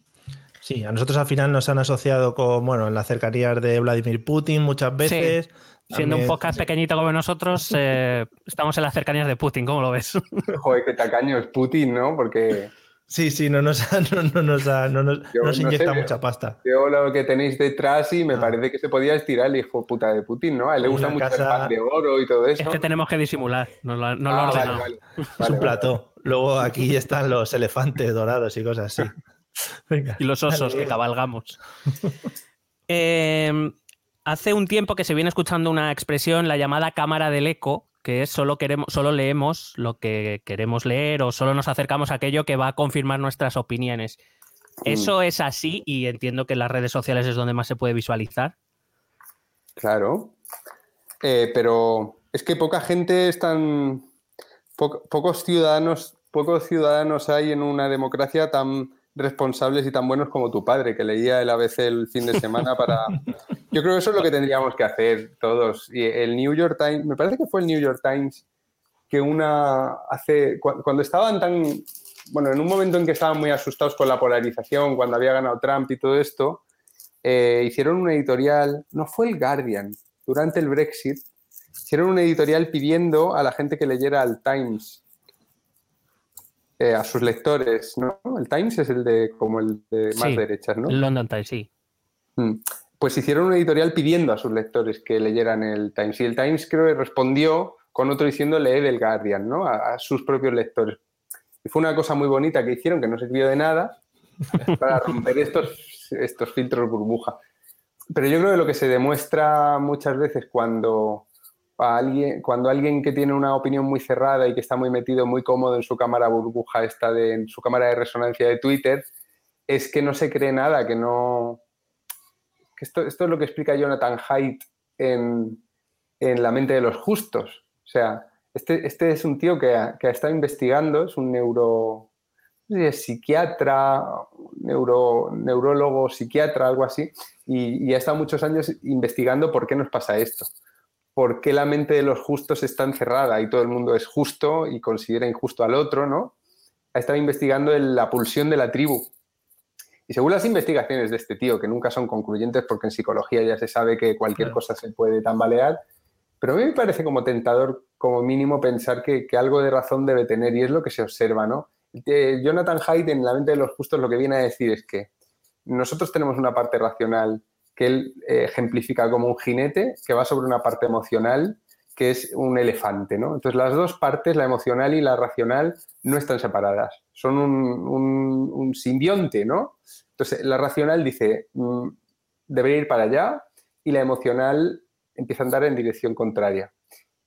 Sí, a nosotros al final nos han asociado con, bueno, en las cercanías de Vladimir Putin muchas veces. Siendo un podcast pequeñito como nosotros, eh, estamos en las cercanías de Putin, ¿cómo lo ves? Joder, qué tacaño es Putin, ¿no? Porque Sí, sí, no nos, ha- no, no nos, ha- no nos, Yo nos no inyecta sé, mucha pasta. veo lo que tenéis detrás y me Ah. parece que se podía estirar el hijo puta de Putin, ¿no? A él le Hay gusta mucho el casa- pan de oro y todo eso. Es que tenemos que disimular, nos lo, lo Ah, ha vale, ordenado. vale. Es Vale, un vale. plató. Luego aquí están los elefantes dorados y cosas así. Venga. Y los osos que cabalgamos. Eh, hace un tiempo que se viene escuchando una expresión, la llamada cámara del eco, que es solo, queremos, solo leemos lo que queremos leer o solo nos acercamos a aquello que va a confirmar nuestras opiniones. ¿Eso es así? Y entiendo que en las redes sociales es donde más se puede visualizar. Claro. Eh, pero es que poca gente es tan. po- pocos ciudadanos, pocos ciudadanos hay en una democracia tan responsables y tan buenos como tu padre, que leía el ABC el fin de semana para. Yo creo que eso es lo que tendríamos que hacer todos. Y el New York Times, me parece que fue el New York Times que una hace. cu- Cuando estaban tan. Bueno, en un momento en que estaban muy asustados con la polarización, cuando había ganado Trump y todo esto, eh, hicieron un editorial, no fue el Guardian, durante el Brexit, hicieron un editorial pidiendo a la gente que leyera el Times, eh, a sus lectores, ¿no? El Times es el de como el de más Sí. derechas, ¿no? London Times, sí. Mm. Pues hicieron un editorial pidiendo a sus lectores que leyeran el Times. Y el Times creo que respondió con otro diciendo leed el Guardian, ¿no? A, a sus propios lectores. Y fue una cosa muy bonita que hicieron que no sirvió de nada para romper estos estos filtros burbuja. Pero yo creo que lo que se demuestra muchas veces cuando alguien, cuando alguien que tiene una opinión muy cerrada y que está muy metido, muy cómodo en su cámara burbuja, está de, en su cámara de resonancia de Twitter, es que no se cree nada, que no... Que esto, es lo que explica Jonathan Haidt en, en La mente de los justos. O sea, este, este es un tío que ha, que estado investigando, es un neuro, psiquiatra, neuro, neurólogo, psiquiatra, algo así, y, y, ha estado muchos años investigando por qué nos pasa esto. ¿Por qué la mente de los justos está encerrada y todo el mundo es justo y considera injusto al otro, ¿no? Ha estado investigando la pulsión de la tribu. Y según las investigaciones de este tío, que nunca son concluyentes porque en psicología ya se sabe que cualquier cosa se puede tambalear, pero a mí me parece como tentador, como mínimo, pensar que, que algo de razón debe tener y es lo que se observa, ¿no? Jonathan Haidt en La mente de los justos lo que viene a decir es que nosotros tenemos una parte racional que él eh, ejemplifica como un jinete que va sobre una parte emocional que es un elefante, ¿no? Entonces las dos partes, la emocional y la racional, no están separadas, son un, un, simbionte, ¿no? Entonces la racional dice, mmm, debería ir para allá y la emocional empieza a andar en dirección contraria.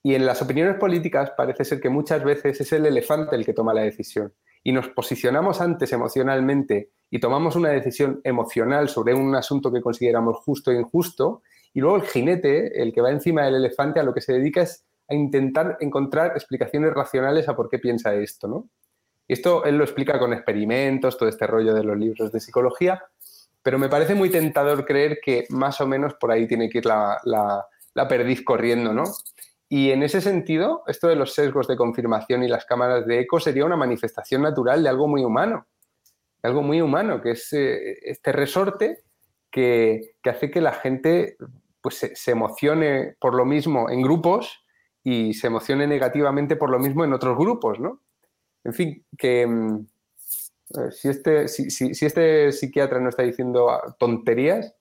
Y en las opiniones políticas parece ser que muchas veces es el elefante el que toma la decisión y nos posicionamos antes emocionalmente y tomamos una decisión emocional sobre un asunto que consideramos justo e injusto, y luego el jinete, el que va encima del elefante, a lo que se dedica es a intentar encontrar explicaciones racionales a por qué piensa esto, ¿no? Esto él lo explica con experimentos, todo este rollo de los libros de psicología, pero me parece muy tentador creer que más o menos por ahí tiene que ir la, la, la perdiz corriendo, ¿no? Y en ese sentido, esto de los sesgos de confirmación y las cámaras de eco sería una manifestación natural de algo muy humano, de algo muy humano, que es eh, este resorte que, que, hace que la gente pues, se, emocione por lo mismo en grupos y se emocione negativamente por lo mismo en otros grupos, ¿no? En fin, que mm, si este, si, si este psiquiatra no está diciendo tonterías,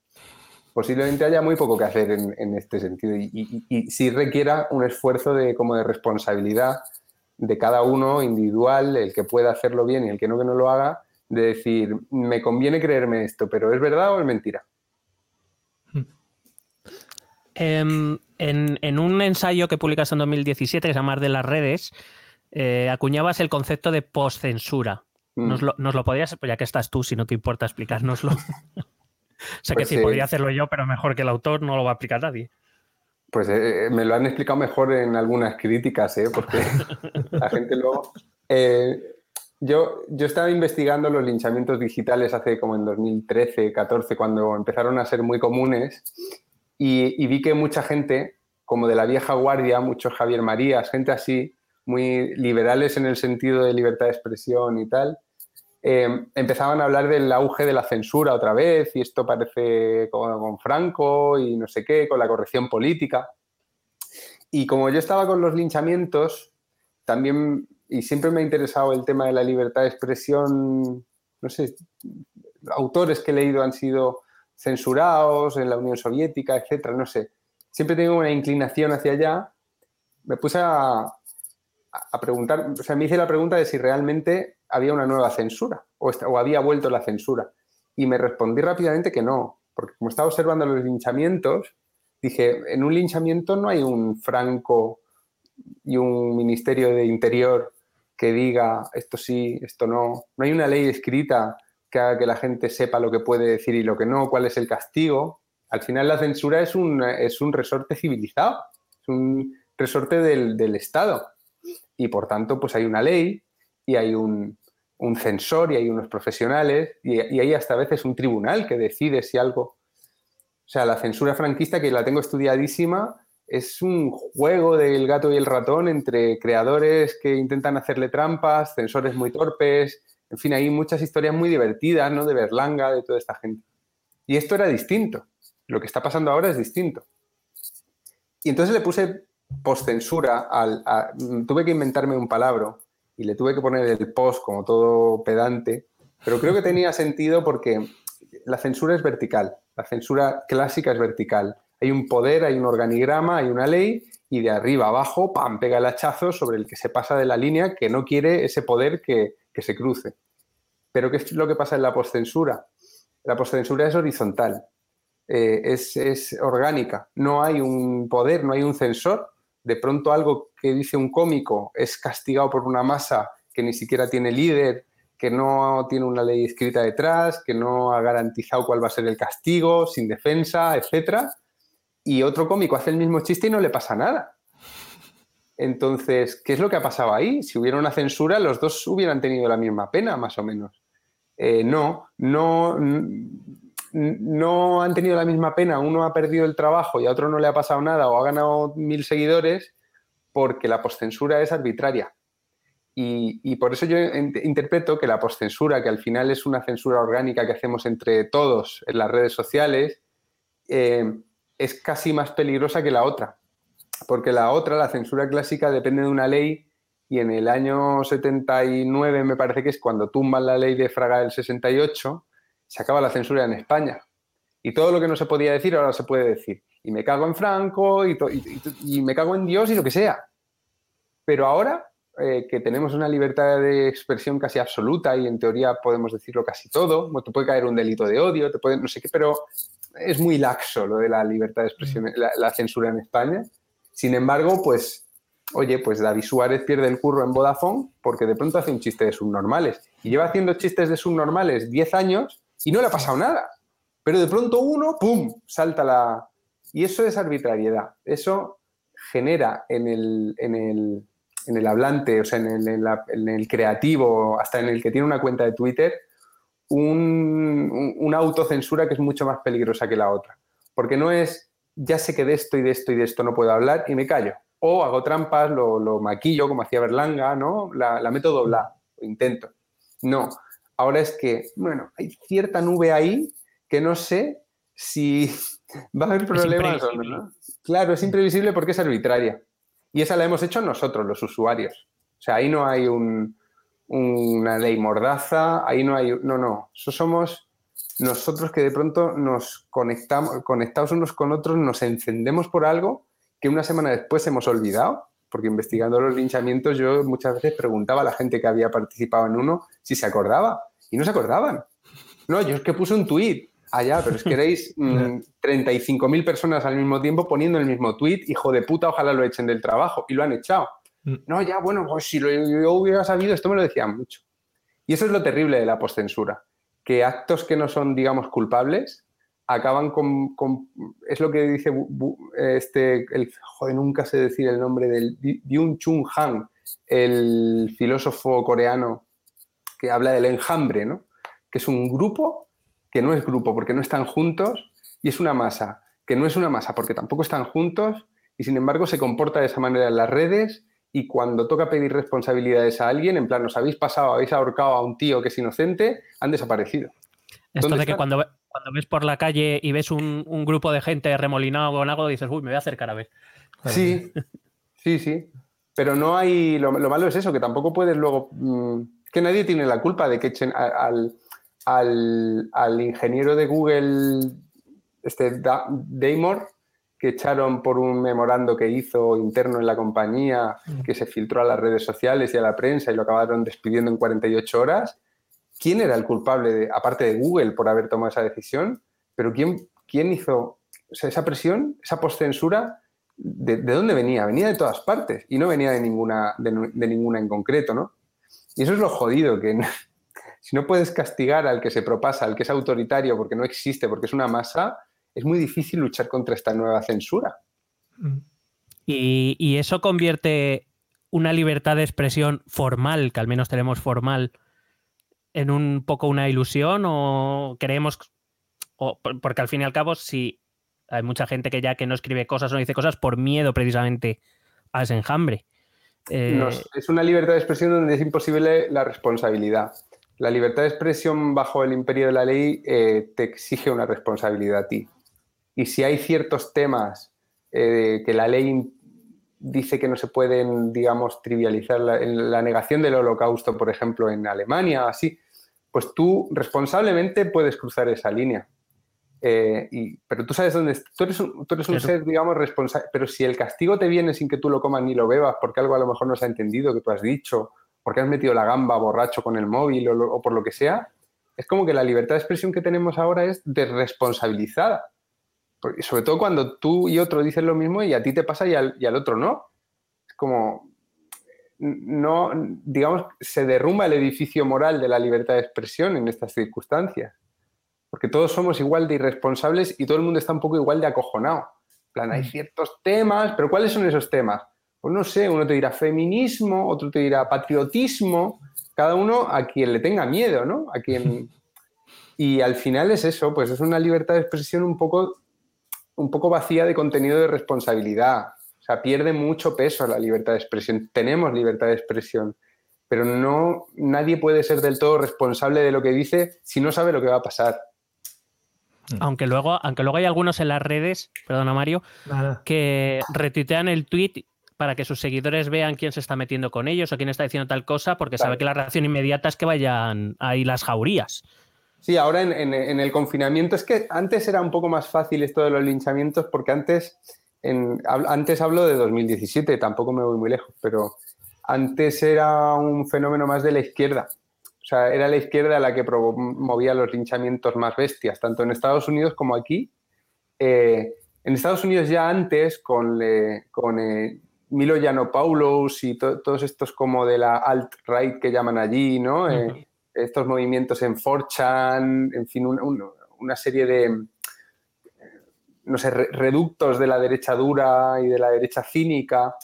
posiblemente haya muy poco que hacer en, en este sentido y, y, y, sí requiera un esfuerzo de, como de responsabilidad de cada uno individual, el que pueda hacerlo bien y el que no que no lo haga, de decir, me conviene creerme esto, pero ¿es verdad o es mentira? En, en, en un ensayo que publicas en 2017, que se llama de las redes, eh, acuñabas el concepto de postcensura. Mm. Nos, lo, nos lo podrías, pues ya que estás tú, si no te importa explicárnoslo. Sea pues que sí, eh, podría hacerlo yo, pero mejor que el autor no lo va a aplicar nadie. Pues eh, me lo han explicado mejor en algunas críticas, ¿eh? porque la gente luego... Eh, yo, yo estaba investigando los linchamientos digitales hace como en 2013, 14, cuando empezaron a ser muy comunes y, y vi que mucha gente, como de la vieja guardia, muchos Javier Marías, gente así, muy liberales en el sentido de libertad de expresión y tal, eh, empezaban a hablar del auge de la censura otra vez y esto parece con, con, Franco y no sé qué, con la corrección política. Y como yo estaba con los linchamientos, también, y siempre me ha interesado el tema de la libertad de expresión, no sé, autores que he leído han sido censurados en la Unión Soviética, etcétera, no sé. Siempre tengo una inclinación hacia allá. Me puse a, a preguntar, o sea, me hice la pregunta de si realmente había una nueva censura o, o, había vuelto la censura. Y me respondí rápidamente que no, porque como estaba observando los linchamientos, dije, en un linchamiento no hay un Franco y un Ministerio de Interior que diga esto sí, esto no. No hay una ley escrita que haga que la gente sepa lo que puede decir y lo que no, cuál es el castigo. Al final la censura es un, es un resorte civilizado, es un resorte del, del Estado. Y por tanto, pues hay una ley y hay un, un censor y hay unos profesionales y, hay hasta veces un tribunal que decide si algo... O sea, la censura franquista, que la tengo estudiadísima, es un juego del gato y el ratón entre creadores que intentan hacerle trampas, censores muy torpes, en fin, hay muchas historias muy divertidas, ¿no? De Berlanga, de toda esta gente. Y esto era distinto. Lo que está pasando ahora es distinto. Y entonces le puse postcensura al... A, tuve que inventarme un palabra y le tuve que poner el post como todo pedante, pero creo que tenía sentido porque la censura es vertical, la censura clásica es vertical. Hay un poder, hay un organigrama, hay una ley y de arriba abajo, ¡pam!, pega el hachazo sobre el que se pasa de la línea que no quiere ese poder que, que se cruce. Pero ¿qué es lo que pasa en la postcensura? La postcensura es horizontal, eh, es, es orgánica. No hay un poder, no hay un censor. De pronto algo que dice un cómico es castigado por una masa que ni siquiera tiene líder, que no tiene una ley escrita detrás, que no ha garantizado cuál va a ser el castigo, sin defensa, etcétera. Y otro cómico hace el mismo chiste y no le pasa nada. Entonces, ¿qué es lo que ha pasado ahí? Si hubiera una censura, los dos hubieran tenido la misma pena, más o menos. Eh, no, no, no han tenido la misma pena. Uno ha perdido el trabajo y a otro no le ha pasado nada o ha ganado mil seguidores porque la postcensura es arbitraria. Y, por eso yo interpreto que la postcensura, que al final es una censura orgánica que hacemos entre todos en las redes sociales, eh, es casi más peligrosa que la otra porque la otra, la censura clásica, depende de una ley y en el año 79 me parece que es cuando tumban la ley de Fraga del 68, se acaba la censura en España. Y todo lo que no se podía decir ahora se puede decir. Y me cago en Franco y, me cago en Dios y lo que sea. Pero ahora eh, que tenemos una libertad de expresión casi absoluta y en teoría podemos decirlo casi todo, te puede caer un delito de odio, te puede, no sé qué, pero es muy laxo lo de la libertad de expresión, la censura en España. Sin embargo, pues, oye, pues David Suárez pierde el curro en Vodafone porque de pronto hace un chiste de subnormales. Y lleva haciendo chistes de subnormales 10 años y no le ha pasado nada. Pero de pronto uno, ¡pum!, salta la... Y eso es arbitrariedad. Eso genera en el, en el, en el hablante, o sea, en el, en, el, creativo, hasta en el que tiene una cuenta de Twitter, un, una autocensura que es mucho más peligrosa que la otra. Porque no es ya sé que de esto y de esto y de esto no puedo hablar y me callo. O hago trampas, lo, maquillo como hacía Berlanga, ¿no? La, la meto doblar, intento. No, ahora es que, bueno, hay cierta nube ahí que no sé si va a haber problemas o no. Claro, es imprevisible porque es arbitraria. Y esa la hemos hecho nosotros, los usuarios. O sea, ahí no hay una ley mordaza, ahí no hay... No, no, eso somos nosotros que de pronto nos conectamos, conectados unos con otros, nos encendemos por algo que una semana después hemos olvidado, porque investigando los linchamientos yo muchas veces preguntaba a la gente que había participado en uno si se acordaba, y no se acordaban. No, yo es que puse un tuit, allá, ah, pero es que erais 35.000 mm, personas al mismo tiempo poniendo el mismo tuit, hijo de puta, ojalá lo echen del trabajo, y lo han echado. Mm. No, ya, bueno, pues si lo, yo hubiera sabido, esto me lo decían mucho. Y eso es lo terrible de la postcensura que actos que no son, digamos, culpables acaban con, es lo que dice este, el, joder, nunca sé decir el nombre del Byung Chun Han, el filósofo coreano que habla del enjambre, ¿no? Que es un grupo que no es grupo porque no están juntos y es una masa que no es una masa porque tampoco están juntos y sin embargo se comporta de esa manera en las redes y cuando toca pedir responsabilidades a alguien, en plan, os habéis pasado, habéis ahorcado a un tío que es inocente, han desaparecido. Esto de que cuando, cuando ves por la calle y ves un, grupo de gente remolinado con algo, dices, uy, me voy a acercar a ver. Sí, sí, sí. Pero no hay. Lo, malo es eso, que tampoco puedes luego. Mm, que nadie tiene la culpa de que echen al, al, ingeniero de Google, este Daymore, que echaron por un memorando que hizo interno en la compañía, que se filtró a las redes sociales y a la prensa y lo acabaron despidiendo en 48 horas. ¿Quién era el culpable, aparte de Google, por haber tomado esa decisión? Pero ¿quién, quién hizo esa presión, esa postcensura? De, ¿De, dónde venía? Venía de todas partes y no venía de ninguna, de, ninguna en concreto, ¿no? Y eso es lo jodido, que si no puedes castigar al que se propasa, al que es autoritario, porque no existe, porque es una masa, es muy difícil luchar contra esta nueva censura. Mm. Y, eso convierte una libertad de expresión formal, que al menos tenemos formal, en un poco una ilusión o creemos, porque al fin y al cabo, si hay mucha gente que ya que no escribe cosas o dice cosas por miedo precisamente a ese enjambre. Eh, es una libertad de expresión donde es imposible la responsabilidad. La libertad de expresión bajo el imperio de la ley eh, te exige una responsabilidad a ti. Y si hay ciertos temas eh, que la ley dice que no se pueden, digamos, trivializar, la negación del holocausto, por ejemplo, en Alemania, así, pues tú responsablemente puedes cruzar esa línea. Eh, y, pero tú sabes dónde tú eres un, tú eres un ser, digamos, responsable. Pero si el castigo te viene sin que tú lo comas ni lo bebas, porque algo a lo mejor no se ha entendido que tú has dicho, porque has metido la gamba borracho con el móvil o, o por lo que sea, es como que la libertad de expresión que tenemos ahora es desresponsabilizada. Porque- sobre todo cuando tú y otro dicen lo mismo y a ti te pasa y al, y al otro no. Es como, no, digamos, se derrumba el edificio moral de la libertad de expresión en estas circunstancias. Porque todos somos igual de irresponsables y todo el mundo está un poco igual de acojonado. Plan, hay ciertos temas, pero ¿cuáles son esos temas? Pues no sé, uno te dirá feminismo, otro te dirá patriotismo, cada uno a quien le tenga miedo, ¿no? A quien... Y al final es eso, pues es una libertad de expresión un poco, un poco vacía de contenido de responsabilidad. O sea, pierde mucho peso la libertad de expresión. Tenemos libertad de expresión, pero no, nadie puede ser del todo responsable de lo que dice si no sabe lo que va a pasar. Aunque luego, aunque luego hay algunos en las redes, perdona Mario, Nada. que retuitean el tweet para que sus seguidores vean quién se está metiendo con ellos o quién está diciendo tal cosa, porque Claro. sabe que la reacción inmediata es que vayan ahí las jaurías. Sí, ahora en, en- en el confinamiento es que antes era un poco más fácil esto de los linchamientos porque antes, en- antes hablo de 2017, tampoco me voy muy lejos, pero antes era un fenómeno más de la izquierda. O sea, era la izquierda la que promovía los linchamientos más bestias, tanto en Estados Unidos como aquí. Eh, en Estados Unidos ya antes, con, eh, con eh, Milo Yiannopoulos y to- todos estos como de la alt-right que llaman allí, ¿no? Eh, Ujú. estos movimientos en 4chan, en fin, un- un- una serie de, no sé, re- reductos de la derecha dura y de la derecha cínica,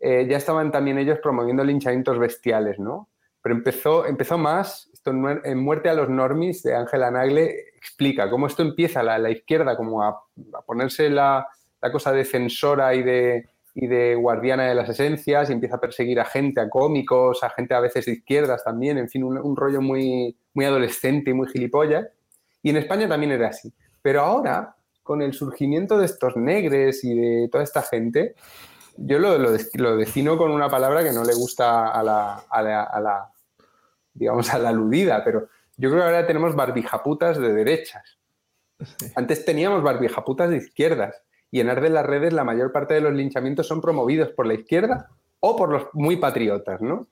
eh, ya estaban también ellos promoviendo linchamientos bestiales, ¿no? Pero empezó, empezó más, esto en, Muer- en Muerte a los Normis de Ángela Nagle explica cómo esto empieza la, la izquierda como a, ponerse la, la cosa defensora y de, y de guardiana de las esencias y empieza a perseguir a gente, a cómicos, a gente a veces de izquierdas también, en fin, un, un rollo muy, muy adolescente y muy gilipollas. Y en España también era así. Pero ahora, con el surgimiento de estos negres y de toda esta gente, yo lo, lo, lo defino con una palabra que no le gusta a la, a la- a la, digamos, a la aludida, pero yo creo que ahora tenemos barbijaputas de derechas. Antes teníamos barbijaputas de izquierdas y en Arde las redes la mayor parte de los linchamientos son promovidos por la izquierda o por los muy patriotas, ¿no?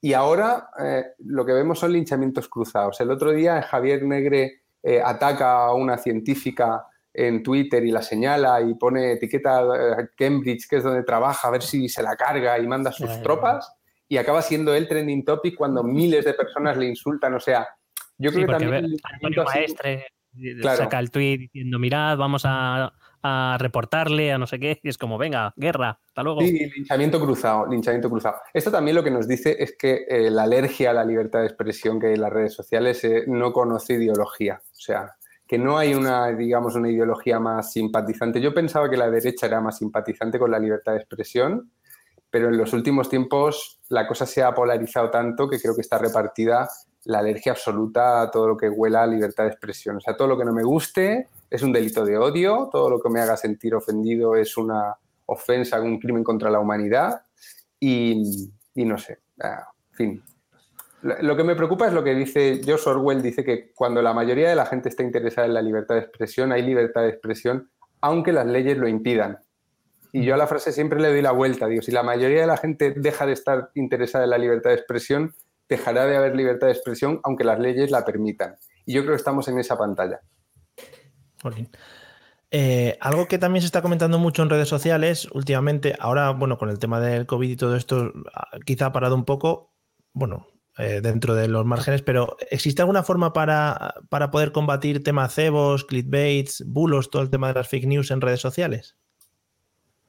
Y ahora eh, lo que vemos son linchamientos cruzados. El otro día Javier Negre eh, ataca a una científica en Twitter y la señala y pone etiqueta eh, Cambridge, que es donde trabaja, a ver si se la carga y manda sus tropas. Y acaba siendo él trending topic cuando miles de personas le insultan. O sea, yo Sí, creo que también el Antonio Maestre eh, Claro. saca el tweet diciendo, mirad, vamos a, a reportarle a no sé qué, y es como, venga, guerra, hasta luego. Sí, linchamiento cruzado, linchamiento cruzado. Esto también lo que nos dice es que eh, la alergia a la libertad de expresión que hay en las redes sociales eh, no conoce ideología. O sea, que no hay una, digamos, una ideología más simpatizante. Yo pensaba que la derecha era más simpatizante con la libertad de expresión, pero en los últimos tiempos la cosa se ha polarizado tanto que creo que está repartida la alergia absoluta a todo lo que huela a libertad de expresión. O sea, todo lo que no me guste es un delito de odio, todo lo que me haga sentir ofendido es una ofensa, un crimen contra la humanidad y, y no sé, en fin. Lo que me preocupa es lo que dice George Orwell, dice que cuando la mayoría de la gente está interesada en la libertad de expresión, hay libertad de expresión, aunque las leyes lo impidan. Y yo a la frase siempre le doy la vuelta, digo, si la mayoría de la gente deja de estar interesada en la libertad de expresión, dejará de haber libertad de expresión, aunque las leyes la permitan. Y yo creo que estamos en esa pantalla. Eh, algo que también se está comentando mucho en redes sociales últimamente, ahora, bueno, con el tema del COVID y todo esto, ah, quizá ha parado un poco, bueno, eh, dentro de los márgenes, pero ¿existe alguna forma para, para poder combatir temas cebos, clickbaits, bulos, todo el tema de las fake news en redes sociales?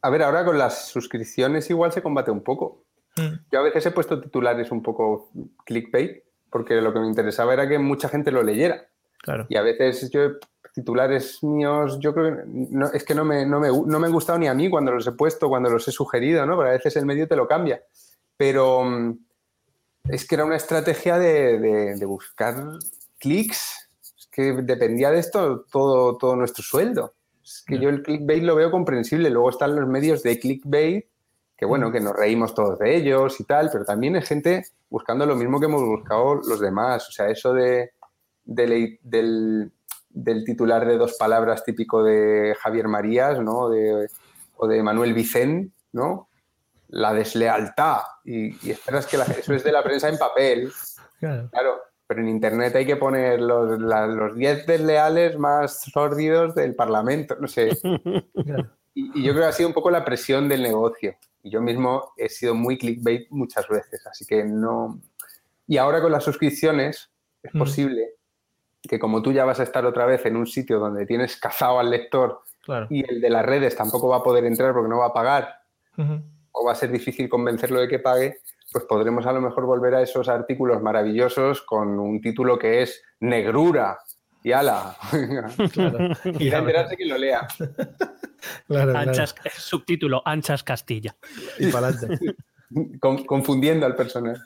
A ver, ahora con las suscripciones igual se combate un poco. Mm, Yo a veces he puesto titulares un poco clickbait, porque lo que me interesaba era que mucha gente lo leyera. claro. Y a veces yo, titulares míos, yo creo que no, es que no me, no, me, no me han gustado ni a mí cuando los he puesto, cuando los he sugerido, ¿no? Porque a veces el medio te lo cambia. Pero mm, es que era una estrategia de, de- de buscar clics. Es que dependía de esto todo, todo nuestro sueldo. Es que yo el clickbait lo veo comprensible. Luego están los medios de clickbait, que bueno, que nos reímos todos de ellos y tal, pero también hay gente buscando lo mismo que hemos buscado los demás. O sea, eso de, de- del, del titular de dos palabras típico de Javier Marías, ¿no? De- o de Manuel Vicén, ¿no? La deslealtad. Y, y esperas que la- eso es de la prensa en papel. claro. Claro, pero en Internet hay que poner los, la- los 10 desleales más sórdidos del Parlamento, no sé. Claro. Y, y yo creo que ha sido un poco la presión del negocio. Y yo mismo he sido muy clickbait muchas veces, así que no... Y ahora con las suscripciones es Mm. posible que como tú ya vas a estar otra vez en un sitio donde tienes cazado al lector Claro. y el de las redes tampoco va a poder entrar porque no va a pagar. O va a ser difícil convencerlo de que pague, pues podremos a lo mejor volver a esos artículos maravillosos con un título que es Negrura. Y ala, Claro. y a enterarse que lo lea. Claro, claro. Anchas, subtítulo, Anchas Castilla. Y para adelante. Con- confundiendo al personaje.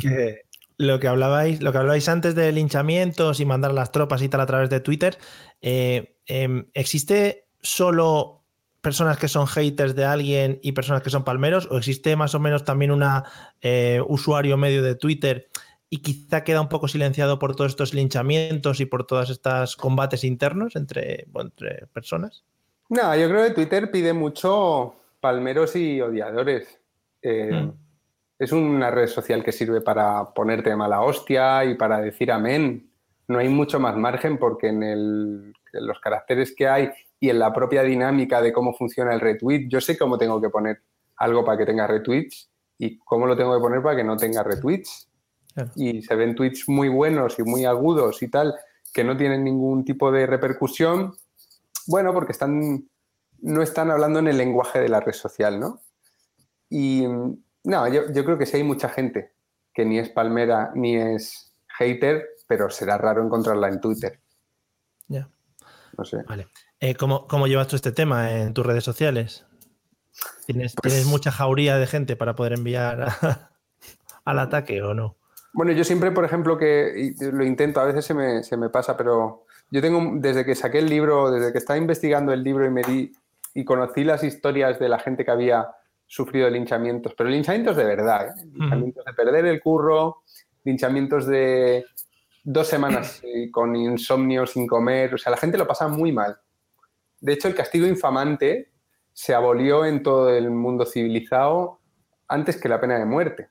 que lo que hablabais, lo que hablabais antes de linchamientos y mandar a las tropas y tal a través de Twitter, eh, em, ¿existe solo personas que son haters de alguien y personas que son palmeros? ¿O existe más o menos también una eh, usuario medio de Twitter y quizá queda un poco silenciado por todos estos linchamientos y por todos estos combates internos entre, bueno, entre personas? No, yo creo que Twitter pide mucho palmeros y odiadores. Eh, Mm. Es una red social que sirve para ponerte de mala hostia y para decir amén. No hay mucho más margen porque en, el- en los caracteres que hay y en la propia dinámica de cómo funciona el retweet, yo sé cómo tengo que poner algo para que tenga retweets y cómo lo tengo que poner para que no tenga retweets. Claro. Y se ven tweets muy buenos y muy agudos y tal, que no tienen ningún tipo de repercusión, bueno, porque están, no están hablando en el lenguaje de la red social, ¿no? Y no, yo, yo creo que sí hay mucha gente que ni es palmera ni es hater, pero será raro encontrarla en Twitter. Ya. No sé. Vale. Eh, ¿cómo, cómo llevas tú este tema en tus redes sociales? ¿Tienes, Pues- ¿tienes mucha jauría de gente para poder enviar a- al ataque o no? Bueno, yo siempre, por ejemplo, que lo intento, a veces se me, se me pasa, pero yo tengo, desde que saqué el libro, desde que estaba investigando el libro y me di y conocí las historias de la gente que había sufrido linchamientos, pero linchamientos de verdad, ¿eh? linchamientos de perder el curro, linchamientos de dos semanas eh, con insomnio, sin comer, o sea, la gente lo pasa muy mal. De hecho, el castigo infamante se abolió en todo el mundo civilizado antes que la pena de muerte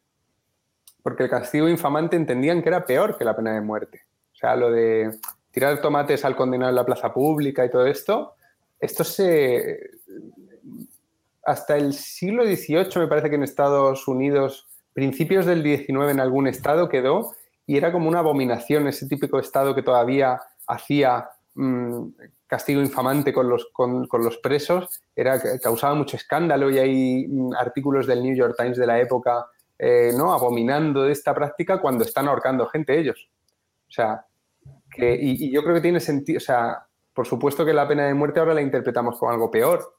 porque el castigo infamante entendían que era peor que la pena de muerte. O sea, lo de tirar tomates al condenado en la plaza pública y todo esto, esto se... Hasta el siglo XVIII me parece que en Estados Unidos, principios del XIX en algún estado quedó y era como una abominación ese típico estado que todavía hacía mm, castigo infamante con los, con, con los presos, era, causaba mucho escándalo y hay mm, artículos del New York Times de la época eh, ¿no? abominando de esta práctica cuando están ahorcando gente ellos. O sea, que, y, yo creo que tiene sentido, o sea, por supuesto que la pena de muerte ahora la interpretamos como algo peor,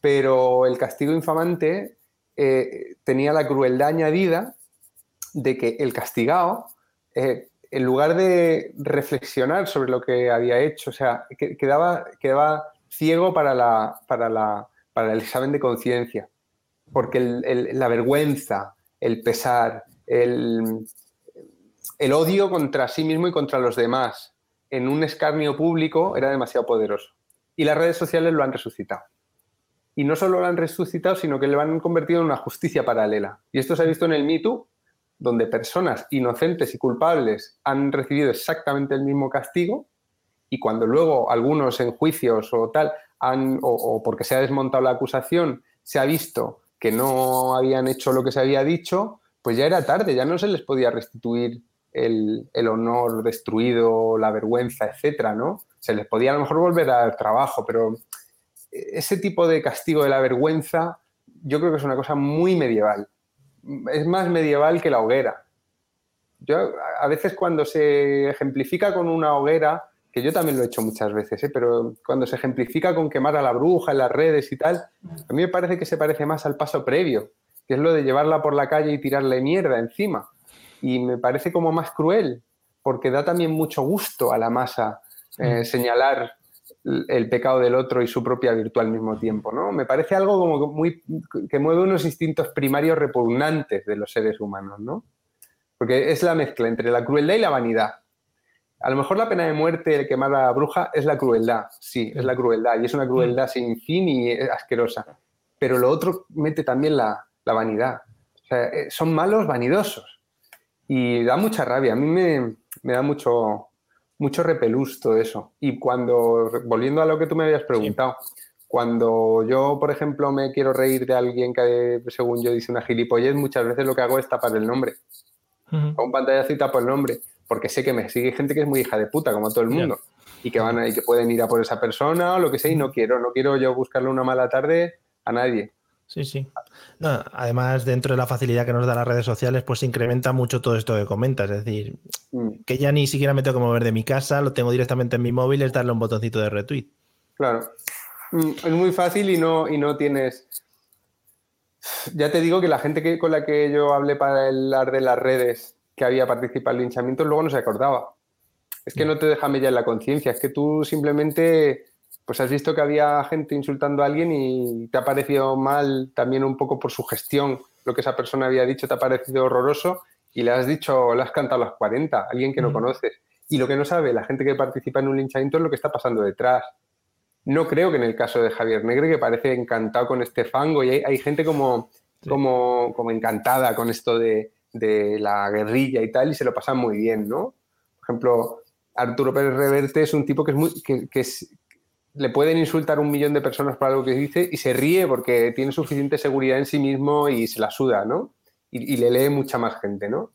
pero el castigo infamante eh, tenía la crueldad añadida de que el castigado, eh, en lugar de reflexionar sobre lo que había hecho, o sea, que, quedaba, ciego para, el examen de conciencia, porque la vergüenza, el pesar, el, el, odio contra sí mismo y contra los demás en un escarnio público era demasiado poderoso. Y las redes sociales lo han resucitado. Y no solo lo han resucitado, sino que lo han convertido en una justicia paralela. Y esto se ha visto en el Me Too, donde personas inocentes y culpables han recibido exactamente el mismo castigo y cuando luego algunos en juicios o tal, han, o, porque se ha desmontado la acusación, se ha visto que no habían hecho lo que se había dicho, pues ya era tarde, ya no se les podía restituir el, el, honor destruido, la vergüenza, etcétera, ¿no? Se les podía a lo mejor volver al trabajo, pero ese tipo de castigo de la vergüenza yo creo que es una cosa muy medieval. Es más medieval que la hoguera. Yo a veces cuando se ejemplifica con una hoguera, que yo también lo he hecho muchas veces, ¿eh? pero cuando se ejemplifica con quemar a la bruja en las redes y tal, a mí me parece que se parece más al paso previo, que es lo de llevarla por la calle y tirarle mierda encima. Y me parece como más cruel, porque da también mucho gusto a la masa eh, señalar el pecado del otro y su propia virtud al mismo tiempo, ¿no? Me parece algo como muy que mueve unos instintos primarios repugnantes de los seres humanos, ¿no? Porque es la mezcla entre la crueldad y la vanidad. A lo mejor la pena de muerte, el quemar a la bruja, es la crueldad, sí, es la crueldad, y es una crueldad sin fin y asquerosa. Pero lo otro mete también la, la vanidad. O sea, son malos vanidosos. Y da mucha rabia. A mí me, me da mucho, mucho repelús todo eso. Y cuando, volviendo a lo que tú me habías preguntado, cuando yo, por ejemplo, me quiero reír de alguien que, según yo, dice una gilipollez, muchas veces lo que hago es tapar el nombre. Ujú. Con pantallazo y tapo el nombre, porque sé que me sigue gente que es muy hija de puta, como todo el mundo, y que van a- y que pueden ir a por esa persona o lo que sea, y no quiero, no quiero yo buscarle una mala tarde a nadie. Sí, sí. No, además, dentro de la facilidad que nos da las redes sociales, pues se incrementa mucho todo esto que comentas. Es decir, Mm, que ya ni siquiera me tengo que mover de mi casa, lo tengo directamente en mi móvil, es darle un botoncito de retweet. Claro. Mm, Es muy fácil y no, y no tienes. Ya te digo que la gente que, con la que yo hablé para hablar de las redes que había participado en linchamientos luego no se acordaba. Es que no te deja mella en la conciencia, es que tú simplemente pues has visto que había gente insultando a alguien y te ha parecido mal también un poco por su gestión lo que esa persona había dicho, te ha parecido horroroso y le has dicho, le has cantado a las 40, a alguien que no Mm. conoces. Y lo que no sabe la gente que participa en un linchamiento es lo que está pasando detrás. No creo que en el caso de Javier Negre, que parece encantado con este fango, y hay, hay gente como, Sí. como, como encantada con esto de, de la guerrilla y tal, y se lo pasan muy bien, ¿no? Por ejemplo, Arturo Pérez Reverte es un tipo que, es muy, que, que es- le pueden insultar un millón de personas por algo que dice y se ríe porque tiene suficiente seguridad en sí mismo y se la suda, ¿no? Y, le lee mucha más gente, ¿no?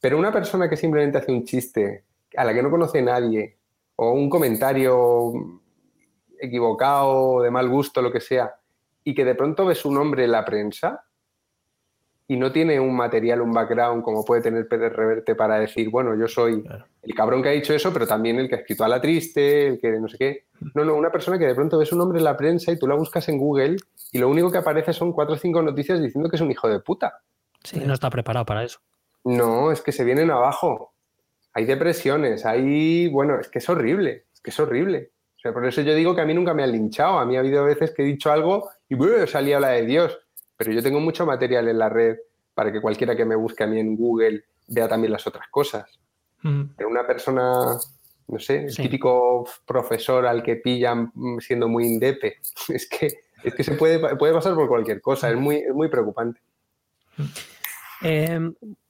Pero una persona que simplemente hace un chiste a la que no conoce nadie o un comentario equivocado, de mal gusto, lo que sea, y que de pronto ve su nombre en la prensa y no tiene un material, un background como puede tener Pérez Reverte para decir, bueno, yo soy Claro. el cabrón que ha dicho eso, pero también el que ha escrito a la triste, el que no sé qué. No, no, una persona que de pronto ve su nombre en la prensa y tú la buscas en Google y lo único que aparece son cuatro o cinco noticias diciendo que es un hijo de puta. Sí, no está preparado para eso. No, es que se vienen abajo. Hay depresiones, hay. Bueno, es que es horrible. Es que es horrible. O sea, por eso yo digo que a mí nunca me han linchado. A mí ha habido veces que he dicho algo y salía la de Dios. Pero yo tengo mucho material en la red para que cualquiera que me busque a mí en Google vea también las otras cosas. Ujú. Pero una persona, no sé, el Sí. típico profesor al que pillan mm, siendo muy indepe, es que, es que se puede, puede pasar por cualquier cosa. Es muy, es muy preocupante. Eh,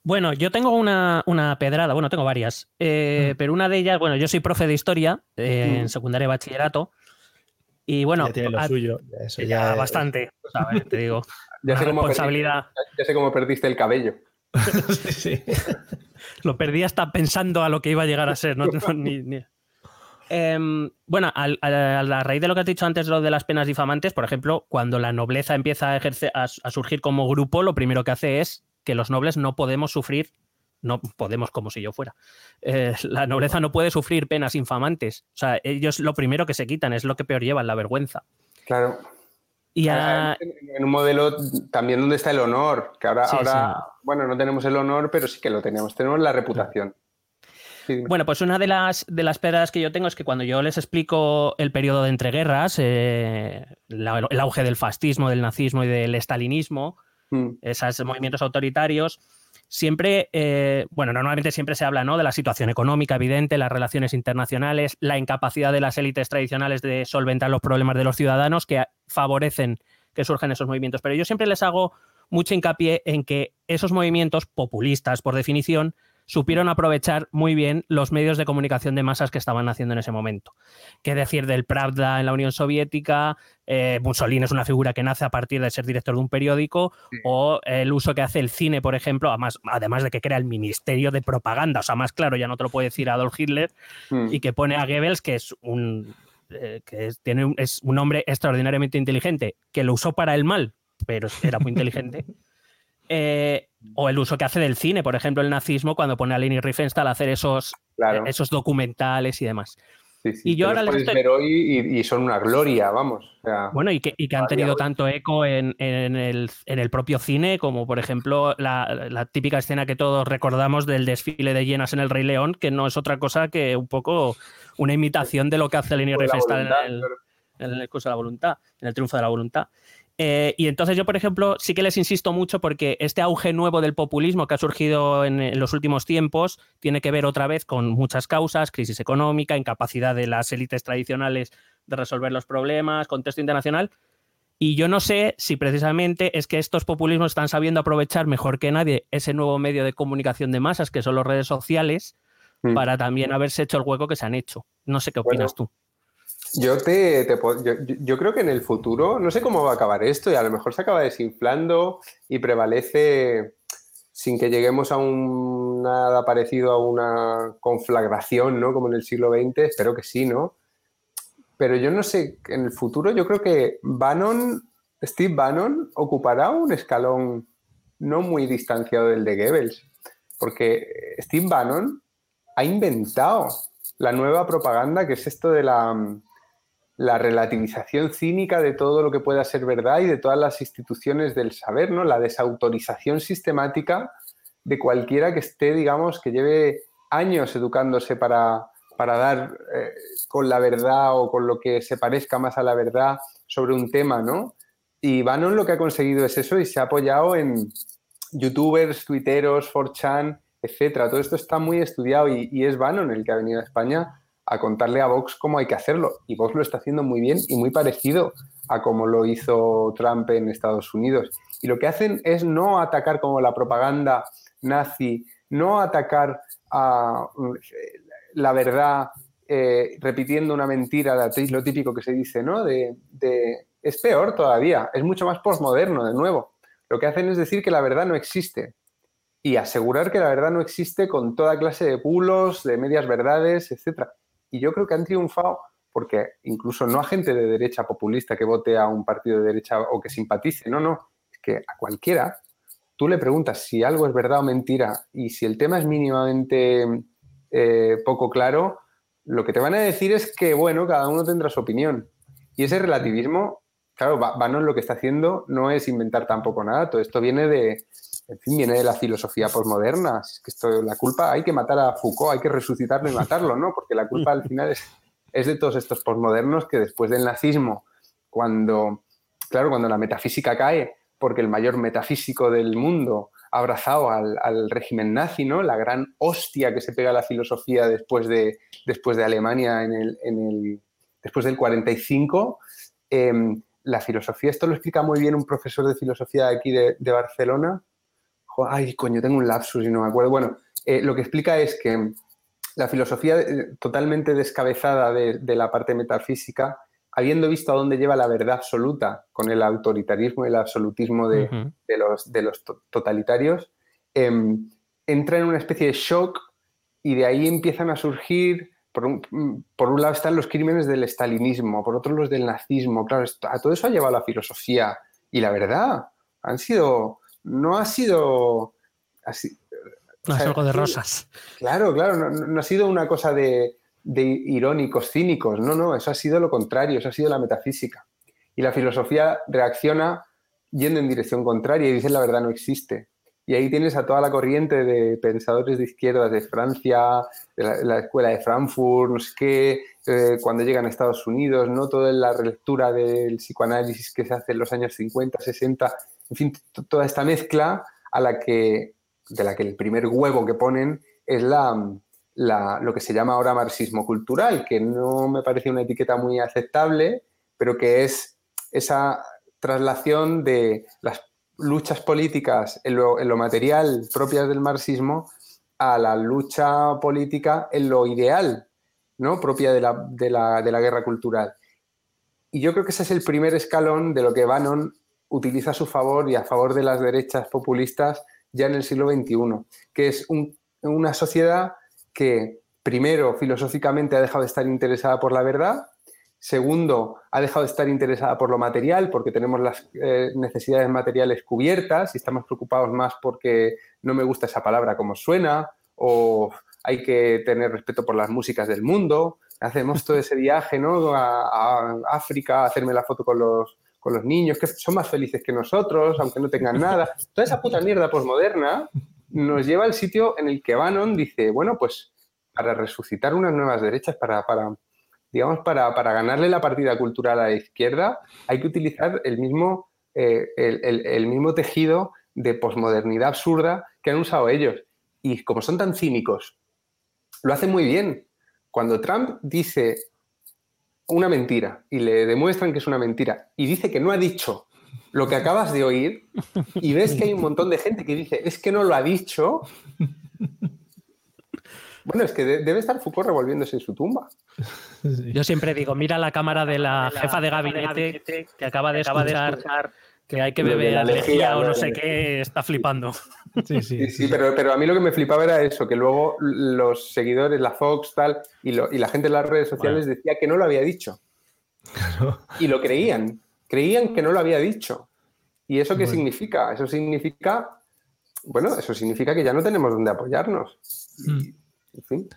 bueno, yo tengo una, una pedrada, bueno, tengo varias, eh, Mm. pero una de ellas, bueno, yo soy profe de historia eh, Mm. en secundaria y bachillerato, y bueno, ya tiene lo a- suyo. Eso ya ya es- bastante, ¿sabes? te digo, Ya sé, cómo perdiste, responsabilidad. ya sé cómo perdiste el cabello. Sí, sí. Lo perdí hasta pensando a lo que iba a llegar a ser. ¿no? No, ni- ni- Em, bueno, a, a la raíz de lo que has dicho antes, lo de las penas difamantes, por ejemplo, cuando la nobleza empieza a, ejercer, a, a surgir como grupo, lo primero que hace es que los nobles no podemos sufrir, no podemos como si yo fuera, eh, la nobleza no puede sufrir penas infamantes. O sea, ellos lo primero que se quitan es lo que peor llevan, la vergüenza. Claro. Y a- En un modelo también donde está el honor, que ahora, Sí, ahora sí. bueno, no tenemos el honor, pero sí que lo tenemos. Tenemos la reputación. Sí. Bueno, pues una de las, de las pedradas que yo tengo es que cuando yo les explico el periodo de entreguerras, eh, la- el auge del fascismo, del nazismo y del estalinismo, Mm, esos movimientos autoritarios, siempre, eh, bueno, normalmente siempre se habla ¿no? de la situación económica evidente, las relaciones internacionales, la incapacidad de las élites tradicionales de solventar los problemas de los ciudadanos que favorecen que surjan esos movimientos. Pero yo siempre les hago mucho hincapié en que esos movimientos populistas, por definición, supieron aprovechar muy bien los medios de comunicación de masas que estaban haciendo en ese momento. ¿Qué decir del Pravda en la Unión Soviética? Eh, Mussolini es una figura que nace a partir de ser director de un periódico, o el uso que hace el cine, por ejemplo, además, además de que crea el Ministerio de Propaganda, o sea, más claro, ya no te lo puede decir Adolf Hitler, mm. y que pone a Goebbels, que es un, eh, que es, tiene un, es un hombre extraordinariamente inteligente, que lo usó para el mal, pero era muy inteligente. Eh, o el uso que hace del cine, por ejemplo, el nazismo, cuando pone a Leni Riefenstahl a hacer esos, Claro. eh, esos documentales y demás. Sí, sí, y yo ahora les estoy- ver hoy y, y son una gloria, vamos. O sea, Bueno, y que, y que han tenido hoy. tanto eco en, en el, en el propio cine, como por ejemplo la, la típica escena que todos recordamos del desfile de llenas en El Rey León, que no es otra cosa que un poco una imitación de lo que hace Leni Riefenstahl en el, en el curso de la voluntad, en el triunfo de la voluntad. Eh, y entonces yo, por ejemplo, sí que les insisto mucho porque este auge nuevo del populismo que ha surgido en, en los últimos tiempos tiene que ver otra vez con muchas causas, crisis económica, incapacidad de las élites tradicionales de resolver los problemas, contexto internacional. Y yo no sé si precisamente es que estos populismos están sabiendo aprovechar mejor que nadie ese nuevo medio de comunicación de masas que son las redes sociales Mm. para también haberse hecho el hueco que se han hecho. No sé qué opinas tú. Yo, te, te yo, yo- creo que en el futuro, no sé cómo va a acabar esto y a lo mejor se acaba desinflando y prevalece sin que lleguemos a un nada parecido a una conflagración, ¿no? Como en el siglo XX, espero que sí, ¿no? Pero yo no sé, en el futuro yo creo que Bannon, Steve Bannon ocupará un escalón no muy distanciado del de Goebbels, porque Steve Bannon ha inventado la nueva propaganda, que es esto de la, la relativización cínica de todo lo que pueda ser verdad y de todas las instituciones del saber, ¿no? La desautorización sistemática de cualquiera que esté, digamos, que lleve años educándose para, para dar eh, con la verdad o con lo que se parezca más a la verdad sobre un tema, ¿no? Y Bannon lo que ha conseguido es eso y se ha apoyado en youtubers, twitteros, 4chan, etcétera. Todo esto está muy estudiado y, y es Bannon el que ha venido a España a contarle a Vox cómo hay que hacerlo. Y Vox lo está haciendo muy bien y muy parecido a como lo hizo Trump en Estados Unidos. Y lo que hacen es no atacar como la propaganda nazi, no atacar a mm, la verdad eh, repitiendo una mentira, lo típico que se dice, ¿no? De, de- es peor todavía, es mucho más posmoderno, de nuevo. Lo que hacen es decir que la verdad no existe y asegurar que la verdad no existe con toda clase de bulos, de medias verdades, etc. Y yo creo que han triunfado porque incluso no a gente de derecha populista que vote a un partido de derecha o que simpatice, no, no, es que a cualquiera tú le preguntas si algo es verdad o mentira y si el tema es mínimamente eh, poco claro, lo que te van a decir es que, bueno, cada uno tendrá su opinión. Y ese relativismo, claro, Ba- Bannon lo que está haciendo no es inventar tampoco nada, todo esto viene de, en fin, viene de la filosofía posmoderna. Es que esto, la culpa, hay que matar a Foucault, hay que resucitarlo y matarlo, ¿no? Porque la culpa al final es, de todos estos posmodernos que después del nazismo, cuando, claro, cuando la metafísica cae, porque el mayor metafísico del mundo ha abrazado al, régimen nazi, ¿no? La gran hostia que se pega a la filosofía después de, después de Alemania en el, después del 45. em, la filosofía, esto lo explica muy bien un profesor de filosofía aquí de, de Barcelona. Ay, coño, tengo un lapsus y no me acuerdo. Bueno, eh, lo que explica es que la filosofía eh, totalmente descabezada de, de la parte metafísica, habiendo visto a dónde lleva la verdad absoluta con el autoritarismo y el absolutismo de, de los, de los to- totalitarios, em, entra en una especie de shock y de ahí empiezan a surgir, por un, por un lado están los crímenes del estalinismo, por otro los del nazismo, claro, esto- a todo eso ha llevado la filosofía y la verdad, han sido, no ha sido así, No o es algo de rosas. Claro, claro, no, no- no ha sido una cosa de, de irónicos, cínicos, no, no, eso ha sido lo contrario, eso ha sido la metafísica. Y la filosofía reacciona yendo en dirección contraria y dice la verdad no existe. Y ahí tienes a toda la corriente de pensadores de izquierdas de Francia, de la, la escuela de Frankfurt, no sé qué, eh, cuando llegan a Estados Unidos, ¿no? Toda la relectura del psicoanálisis que se hace en los años 50, 60, en fin, toda esta mezcla a la que, de la que el primer huevo que ponen es la, la- lo que se llama ahora marxismo cultural, que no me parece una etiqueta muy aceptable, pero que es esa traslación de las luchas políticas en lo, material propias del marxismo a la lucha política en lo ideal, ¿no? propia de la, de la- de la guerra cultural. Y yo creo que ese es el primer escalón de lo que Bannon utiliza a su favor y a favor de las derechas populistas ya en el siglo XXI, que es un- una sociedad que primero filosóficamente ha dejado de estar interesada por la verdad, segundo ha dejado de estar interesada por lo material porque tenemos las eh, necesidades materiales cubiertas y estamos preocupados más porque no me gusta esa palabra como suena o hay que tener respeto por las músicas del mundo. Hacemos todo ese viaje ¿no? a, a África, a hacerme la foto con los, con los niños, que son más felices que nosotros, aunque no tengan nada. Toda esa puta mierda posmoderna nos lleva al sitio en el que Bannon dice, bueno, pues para resucitar unas nuevas derechas, para, para digamos, para, para ganarle la partida cultural a la izquierda, hay que utilizar el mismo, eh, el, el- el mismo tejido de posmodernidad absurda que han usado ellos. Y como son tan cínicos, lo hacen muy bien. Cuando Trump dice una mentira y le demuestran que es una mentira y dice que no ha dicho lo que acabas de oír y ves que hay un montón de gente que dice es que no lo ha dicho, Bueno, es que de- debe estar Foucault revolviéndose en su tumba. Yo siempre digo, mira la cámara de la jefa de gabinete que acaba de escuchar que hay que Lo de beber la lejía o no de- sé qué, está flipando. Sí, Sí, sí, pero, pero a mí lo que me flipaba era eso, que luego los seguidores, la Fox, tal, y, lo- y la gente en las redes sociales decía que no lo había dicho. Y lo creían. Creían que no lo había dicho. ¿Y eso qué Bueno. significa? Eso significa, bueno, eso significa que ya no tenemos dónde apoyarnos. Y, en fin.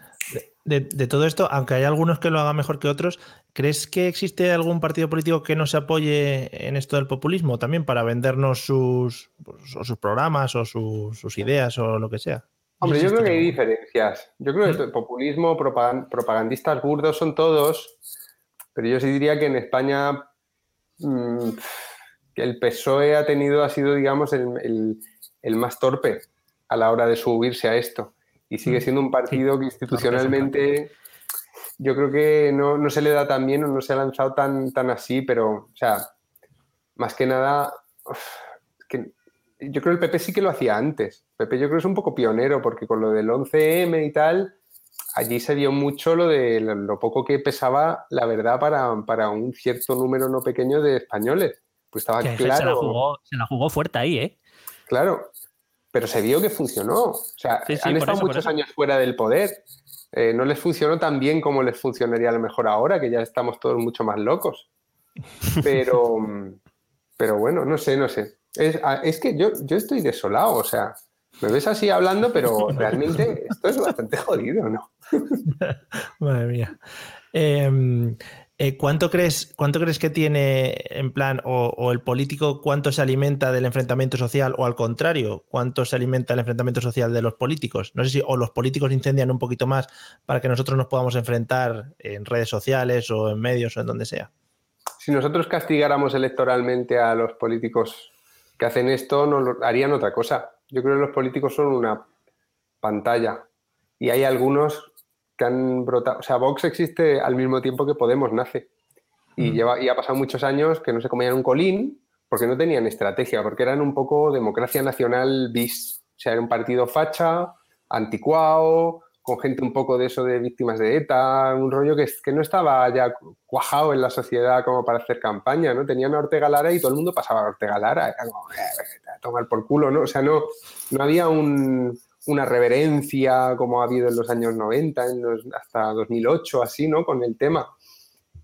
De, de todo esto, aunque hay algunos que lo hagan mejor que otros, ¿crees que existe algún partido político que no se apoye en esto del populismo también para vendernos sus, pues, o sus programas o sus, sus ideas o lo que sea? Hombre, yo creo que hay diferencias. Yo creo que el populismo, propagan- propagandistas burdos son todos, pero yo sí diría que en España mm, el PSOE ha tenido, ha sido, digamos, el, el- el más torpe a la hora de subirse a esto. Y sigue siendo un partido que institucionalmente yo creo que no, no se le da tan bien o no se ha lanzado tan, tan así, pero, o sea, más que nada, uf, es que yo creo que el PP sí que lo hacía antes. PP yo creo que es un poco pionero porque con lo del 11M y tal, allí se vio mucho lo de lo, poco que pesaba la verdad para, para un cierto número no pequeño de españoles. Pues estaba Que se, claro. la jugó, se la jugó fuerte ahí, ¿eh? Claro, pero se vio que funcionó. O sea, Sí, sí, han estado eso, muchos años fuera del poder. Eh, no les funcionó tan bien como les funcionaría a lo mejor ahora, que ya estamos todos mucho más locos. Pero, pero bueno, no sé, no sé. Es, es que yo, yo estoy desolado, o sea, me ves así hablando, pero realmente esto es bastante jodido, ¿no? Madre mía. Eh, eh, ¿cuánto, crees, ¿Cuánto crees que tiene en plan, o, el político, cuánto se alimenta del enfrentamiento social, o al contrario, cuánto se alimenta el enfrentamiento social de los políticos? No sé si o los políticos incendian un poquito más para que nosotros nos podamos enfrentar en redes sociales o en medios o en donde sea. Si nosotros castigáramos electoralmente a los políticos que hacen esto, no harían otra cosa. Yo creo que los políticos son una pantalla y hay algunos que han brotado. O sea, Vox existe al mismo tiempo que Podemos nace y, lleva, y ha pasado muchos años que no se comían un colín porque no tenían estrategia, porque eran un poco democracia nacional bis. O sea, era un partido facha, anticuado, con gente un poco de eso de víctimas de ETA, un rollo que, que no estaba ya cuajado en la sociedad como para hacer campaña, ¿no? Tenían a Ortega Lara y todo el mundo pasaba a Ortega Lara, era como, "Eh, a tomar por culo, ¿no? O sea, no, no había un- una reverencia como ha habido en los años 90, en los- hasta 2008, así, ¿no? Con el tema.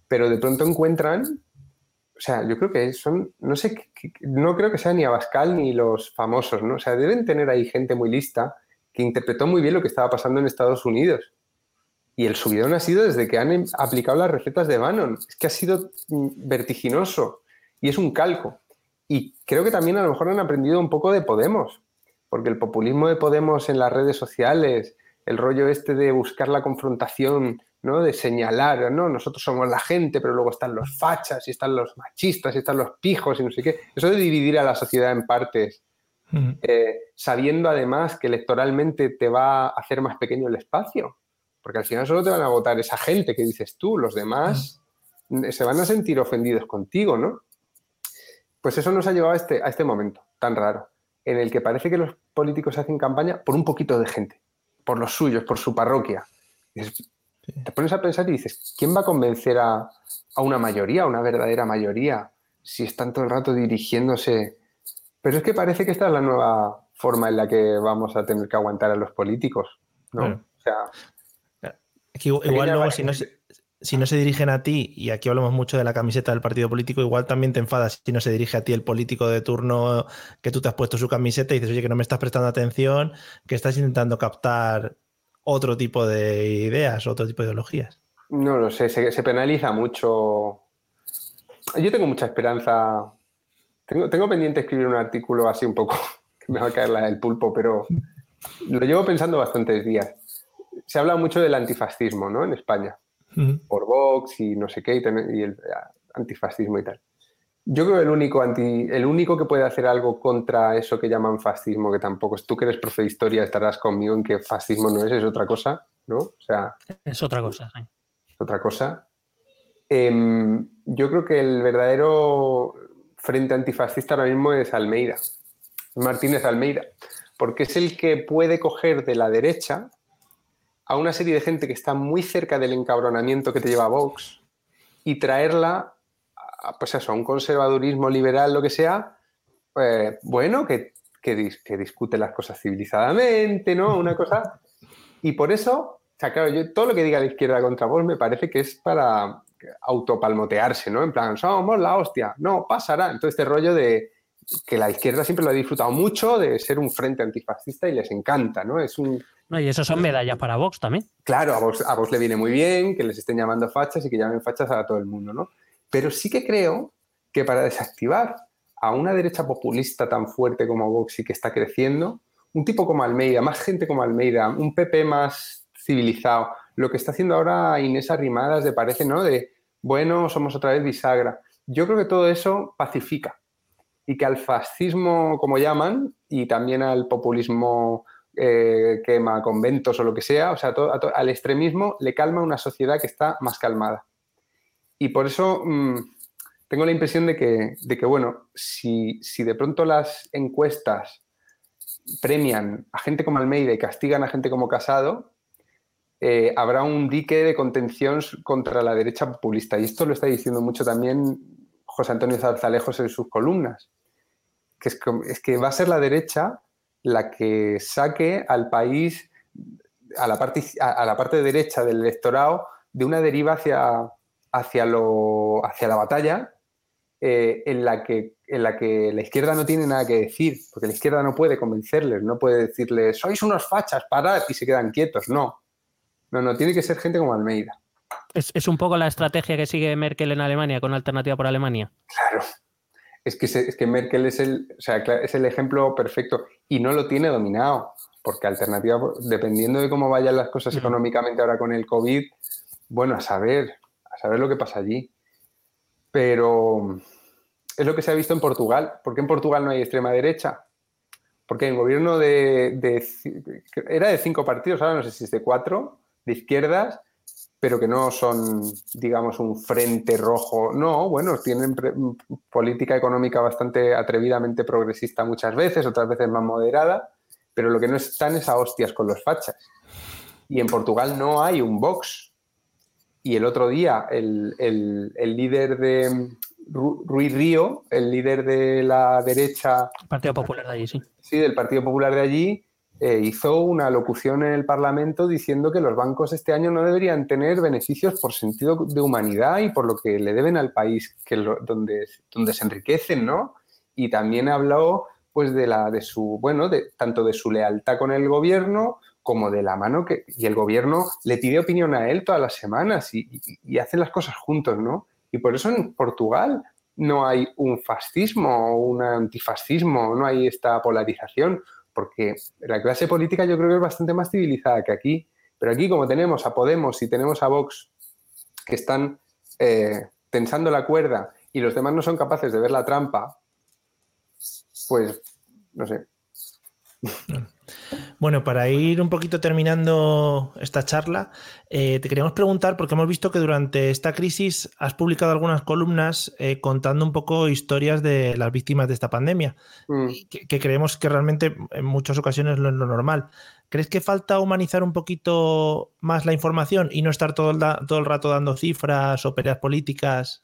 Pero de pronto encuentran, o sea, yo creo que son, no sé, no creo que sea ni Abascal ni los famosos, ¿no? O sea, deben tener ahí gente muy lista que interpretó muy bien lo que estaba pasando en Estados Unidos. Y el subidón ha sido desde que han em- aplicado las recetas de Bannon. Es que ha sido mm, vertiginoso y es un calco. Y creo que también a lo mejor han aprendido un poco de Podemos, porque el populismo de Podemos en las redes sociales, el rollo este de buscar la confrontación, ¿no? de señalar, ¿no? nosotros somos la gente, pero luego están los fachas y están los machistas y están los pijos y no sé qué. Eso de dividir a la sociedad en partes eh, sabiendo además que electoralmente te va a hacer más pequeño el espacio, porque al final solo te van a votar esa gente que dices tú, los demás mm, se van a sentir ofendidos contigo, ¿no? Pues eso nos ha llevado a este, a este momento tan raro, en el que parece que los políticos hacen campaña por un poquito de gente, por los suyos, por su parroquia. Te pones a pensar y dices, ¿quién va a convencer a, a una mayoría, a una verdadera mayoría, si están todo el rato dirigiéndose pero es que parece que esta es la nueva forma en la que vamos a tener que aguantar a los políticos, ¿no? Bueno. O sea, Es que igual luego, variante. si no, se, si no se dirigen a ti, y aquí hablamos mucho de la camiseta del partido político, igual también te enfadas si no se dirige a ti el político de turno que tú te has puesto su camiseta y dices, oye, que no me estás prestando atención, que estás intentando captar otro tipo de ideas, otro tipo de ideologías. no lo sé, se, penaliza mucho. Yo tengo mucha esperanza. Tengo, pendiente escribir un artículo así un poco, que me va a caer la del pulpo, pero lo llevo pensando bastantes días. Se habla mucho del antifascismo, ¿no? En España. Por Vox y no sé qué, y el ah, antifascismo y tal. Yo creo que el único, anti, el único que puede hacer algo contra eso que llaman fascismo, que tampoco es tú que eres profe de historia, estarás conmigo en que fascismo no es, es otra cosa, ¿no? O sea, Es otra cosa. sí. es otra cosa. Em, yo creo que el verdadero frente antifascista ahora mismo es Almeida, Martínez Almeida, porque es el que puede coger de la derecha a una serie de gente que está muy cerca del encabronamiento que te lleva a Vox y traerla a, pues a un conservadurismo liberal, lo que sea, pues, bueno, que, que discute las cosas civilizadamente, ¿no? Una cosa. Y por eso, o sea, claro, yo todo lo que diga la izquierda contra Vox me parece que es para autopalmotearse, ¿no? En plan, somos la hostia, no, pasará. Entonces, este rollo de que la izquierda siempre lo ha disfrutado mucho de ser un frente antifascista y les encanta, ¿no? Es un, No, y eso son medallas para Vox también. Claro, a Vox, a Vox le viene muy bien que les estén llamando fachas y que llamen fachas a todo el mundo, ¿no? Pero sí que creo que para desactivar a una derecha populista tan fuerte como Vox y que está creciendo, un tipo como Almeida, más gente como Almeida, un PP más civilizado, lo que está haciendo ahora Inés Arrimadas de parece, ¿no? De, bueno, somos otra vez bisagra. Yo creo que todo eso pacifica y que al fascismo, como llaman, y también al populismo eh, quema conventos o lo que sea, o sea, to- a to- al extremismo le calma una sociedad que está más calmada. Y por eso mm, tengo la impresión de que, de que bueno, si, si de pronto las encuestas premian a gente como Almeida y castigan a gente como Casado, eh, habrá un dique de contención contra la derecha populista. Y esto lo está diciendo mucho también José Antonio Zarzalejos en sus columnas, que es que va a ser la derecha la que saque al país, a la parte, a, la parte derecha del electorado, de una deriva hacia, hacia, lo, hacia la batalla eh, en, la que, en la que la izquierda no tiene nada que decir, porque la izquierda no puede convencerles, no puede decirles, sois unos fachas, parad y se quedan quietos. No, no, no, tiene que ser gente como Almeida. Es, es un poco la estrategia que sigue Merkel en Alemania con Alternativa por Alemania. Claro. Es que, se- es que Merkel es el, o sea, es el ejemplo perfecto y no lo tiene dominado, porque alternativa, dependiendo de cómo vayan las cosas Mm. económicamente ahora con el COVID, bueno, a saber, a saber lo que pasa allí. Pero es lo que se ha visto en Portugal. ¿Por qué en Portugal no hay extrema derecha? Porque hay un gobierno de, era de cinco partidos, ahora no sé si es de cuatro, de izquierdas, pero que no son, digamos, un frente rojo. No, bueno, tienen política económica bastante atrevidamente progresista muchas veces, otras veces más moderada, pero lo que no están es a hostias con los fachas. Y en Portugal no hay un Vox. Y el otro día el, el- el líder de Ru- Ruiz Río, el líder de la derecha Partido Popular de allí, sí. sí, del Partido Popular de allí, eh, hizo una locución en el Parlamento diciendo que los bancos este año no deberían tener beneficios por sentido de humanidad y por lo que le deben al país que lo- donde, donde se enriquecen, ¿no? Y también habló pues de la de su bueno de tanto de su lealtad con el gobierno como de la mano que y el gobierno le pide opinión a él todas las semanas y, y- y hacen las cosas juntos, ¿no? Y por eso en Portugal no hay un fascismo o un antifascismo, no hay esta polarización, porque la clase política yo creo que es bastante más civilizada que aquí. Pero aquí, como tenemos a Podemos y tenemos a Vox que están eh, tensando la cuerda y los demás no son capaces de ver la trampa, pues no sé. Bueno, para ir un poquito terminando esta charla, eh, te queríamos preguntar, porque hemos visto que durante esta crisis has publicado algunas columnas eh, contando un poco historias de las víctimas de esta pandemia, Mm. que, que creemos que realmente en muchas ocasiones no es lo normal. ¿Crees que falta humanizar un poquito más la información y no estar todo el, da- todo el rato dando cifras o peleas políticas?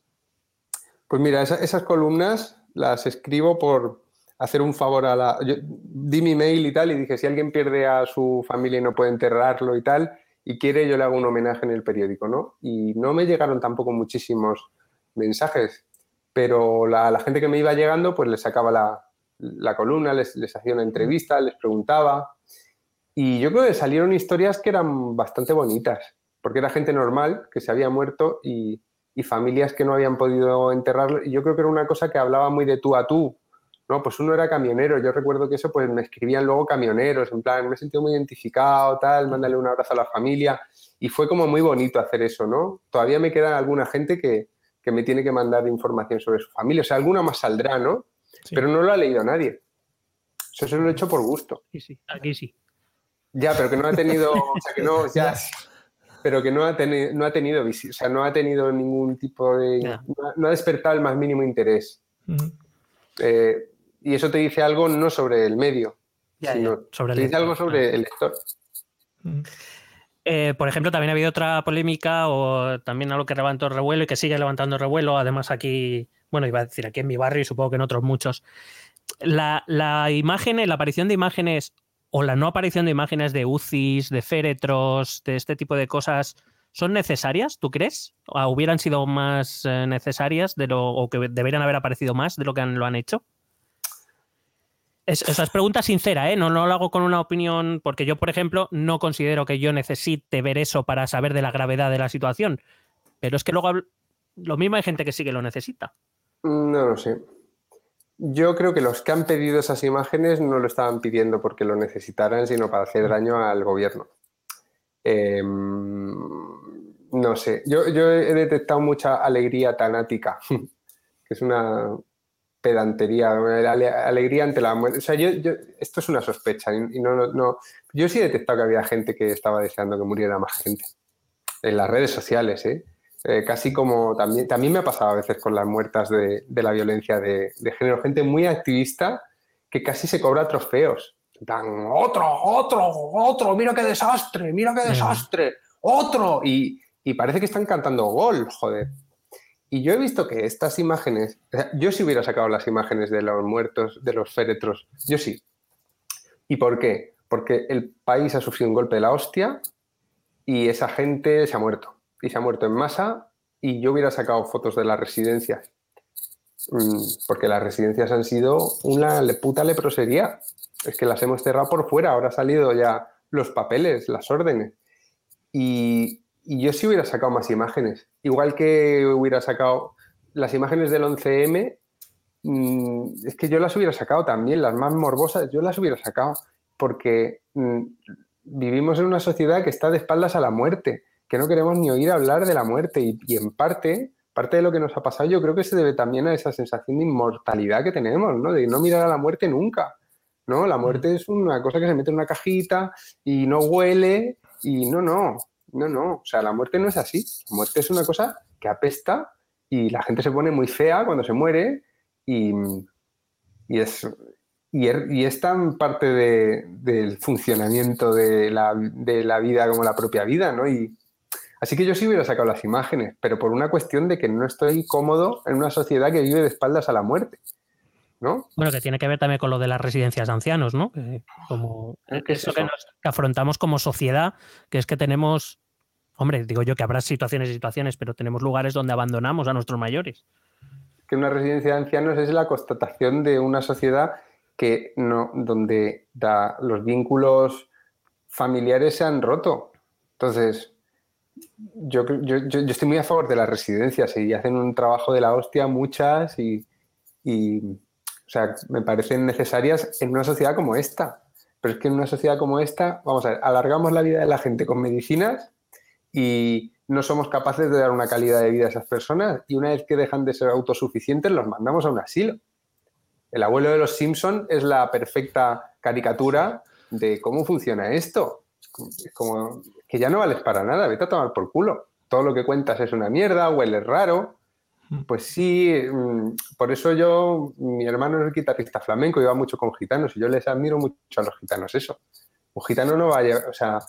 Pues mira, esa- esas columnas las escribo por hacer un favor a la... Yo di mi mail y tal y dije, si alguien pierde a su familia y no puede enterrarlo y tal, y quiere, yo le hago un homenaje en el periódico, ¿no? Y no me llegaron tampoco muchísimos mensajes, pero la, gente que me iba llegando, pues les sacaba la, la columna, les, les hacía una entrevista, les preguntaba. Y yo creo que salieron historias que eran bastante bonitas, porque era gente normal que se había muerto y, y familias que no habían podido enterrarlo. Y yo creo que era una cosa que hablaba muy de tú a tú. No, pues uno era camionero. Yo recuerdo que eso, pues me escribían luego camioneros, en plan, me he sentido muy identificado, tal, mándale un abrazo a la familia. Y fue como muy bonito hacer eso, ¿no? Todavía me queda alguna gente que, que me tiene que mandar información sobre su familia. O sea, alguna más saldrá, ¿no? Sí. Pero no lo ha leído nadie. Eso se lo he hecho por gusto. Sí, sí, aquí sí. Ya, pero que no ha tenido, o sea, que no, ya, pero que no ha, teni- no ha tenido, visi- o sea, no ha tenido ningún tipo de, no ha- no ha despertado el más mínimo interés. Eh, y eso te dice algo no sobre el medio, Ya, sino ya, sobre el te dice lector, algo sobre el lector. Ujú. eh, por ejemplo, también ha habido otra polémica o también algo que levantó revuelo y que sigue levantando revuelo, además aquí, bueno, iba a decir aquí en mi barrio y supongo que en otros muchos. La, la imagen, la aparición de imágenes o la no aparición de imágenes de UCIs, de féretros, de este tipo de cosas, ¿son necesarias, tú crees? ¿O hubieran sido más eh, necesarias de lo, o que deberían haber aparecido más de lo que han- lo han hecho? Es, esa es pregunta sincera, ¿eh? No, no lo hago con una opinión, porque yo, por ejemplo, no considero que yo necesite ver eso para saber de la gravedad de la situación. Pero es que luego lo mismo hay gente que sí que lo necesita. No lo sé. Yo creo que los que han pedido esas imágenes no lo estaban pidiendo porque lo necesitaran, sino para hacer daño al gobierno. Eh, no sé. Yo, yo he detectado mucha alegría tanática, que es una pedantería, ale- alegría ante la muerte. O sea, yo, yo- esto es una sospecha. Y, no, no, no- Yo sí he detectado que había gente que estaba deseando que muriera más gente. En las redes sociales, ¿eh? Eh, casi como también, también me ha pasado a veces con las muertas de, de la violencia de, de género, gente muy activista que casi se cobra trofeos. Plan, otro, otro, otro, mira qué desastre, mira qué desastre, otro. Y, y parece que están cantando gol, joder. Y yo he visto que estas imágenes, yo sí hubiera sacado las imágenes de los muertos, de los féretros, yo sí. ¿Y por qué? Porque el país ha sufrido un golpe de la hostia y esa gente se ha muerto. Y se ha muerto en masa y yo hubiera sacado fotos de las residencias. Mm, Porque las residencias han sido una puta leprosería. Es que las hemos cerrado por fuera. Ahora han salido ya los papeles, las órdenes. Y, y yo sí hubiera sacado más imágenes. Igual que hubiera sacado las imágenes del 11M, mm, es que yo las hubiera sacado también, las más morbosas, yo las hubiera sacado. Porque mm, vivimos en una sociedad que está de espaldas a la muerte, que no queremos ni oír hablar de la muerte. Y, y en parte, parte de lo que nos ha pasado, yo creo que se debe también a esa sensación de inmortalidad que tenemos, ¿no? De no mirar a la muerte nunca. ¿no? La muerte es una cosa que se mete en una cajita y no huele y no, no, no, no. O sea, la muerte no es así. La muerte es una cosa que apesta y la gente se pone muy fea cuando se muere y, y es, y, er- y es tan parte de- del funcionamiento de la, de la vida como la propia vida, ¿no? Y, así que yo sí hubiera sacado las imágenes, pero por una cuestión de que no estoy cómodo en una sociedad que vive de espaldas a la muerte, ¿no? Bueno, que tiene que ver también con lo de las residencias de ancianos, ¿no? Que como ¿Qué es eso que, eso? nos- que afrontamos como sociedad, que es que tenemos, hombre, digo yo que habrá situaciones y situaciones, pero tenemos lugares donde abandonamos a nuestros mayores. que una residencia de ancianos es la constatación de una sociedad que no, donde da- los vínculos familiares se han roto. Entonces, yo, yo- yo estoy muy a favor de las residencias y hacen un trabajo de la hostia muchas y, y, o sea, me parecen necesarias en una sociedad como esta. Pero es que en una sociedad como esta, vamos a ver, alargamos la vida de la gente con medicinas y no somos capaces de dar una calidad de vida a esas personas y una vez que dejan de ser autosuficientes los mandamos a un asilo. El abuelo de los Simpson es la perfecta caricatura de cómo funciona esto. Es como que ya no vales para nada, vete a tomar por culo. Todo lo que cuentas es una mierda, hueles raro. Pues sí, mm, por eso yo, mi hermano es guitarrista flamenco y va mucho con gitanos y yo les admiro mucho a los gitanos eso. Un gitano no va a llevar, o sea,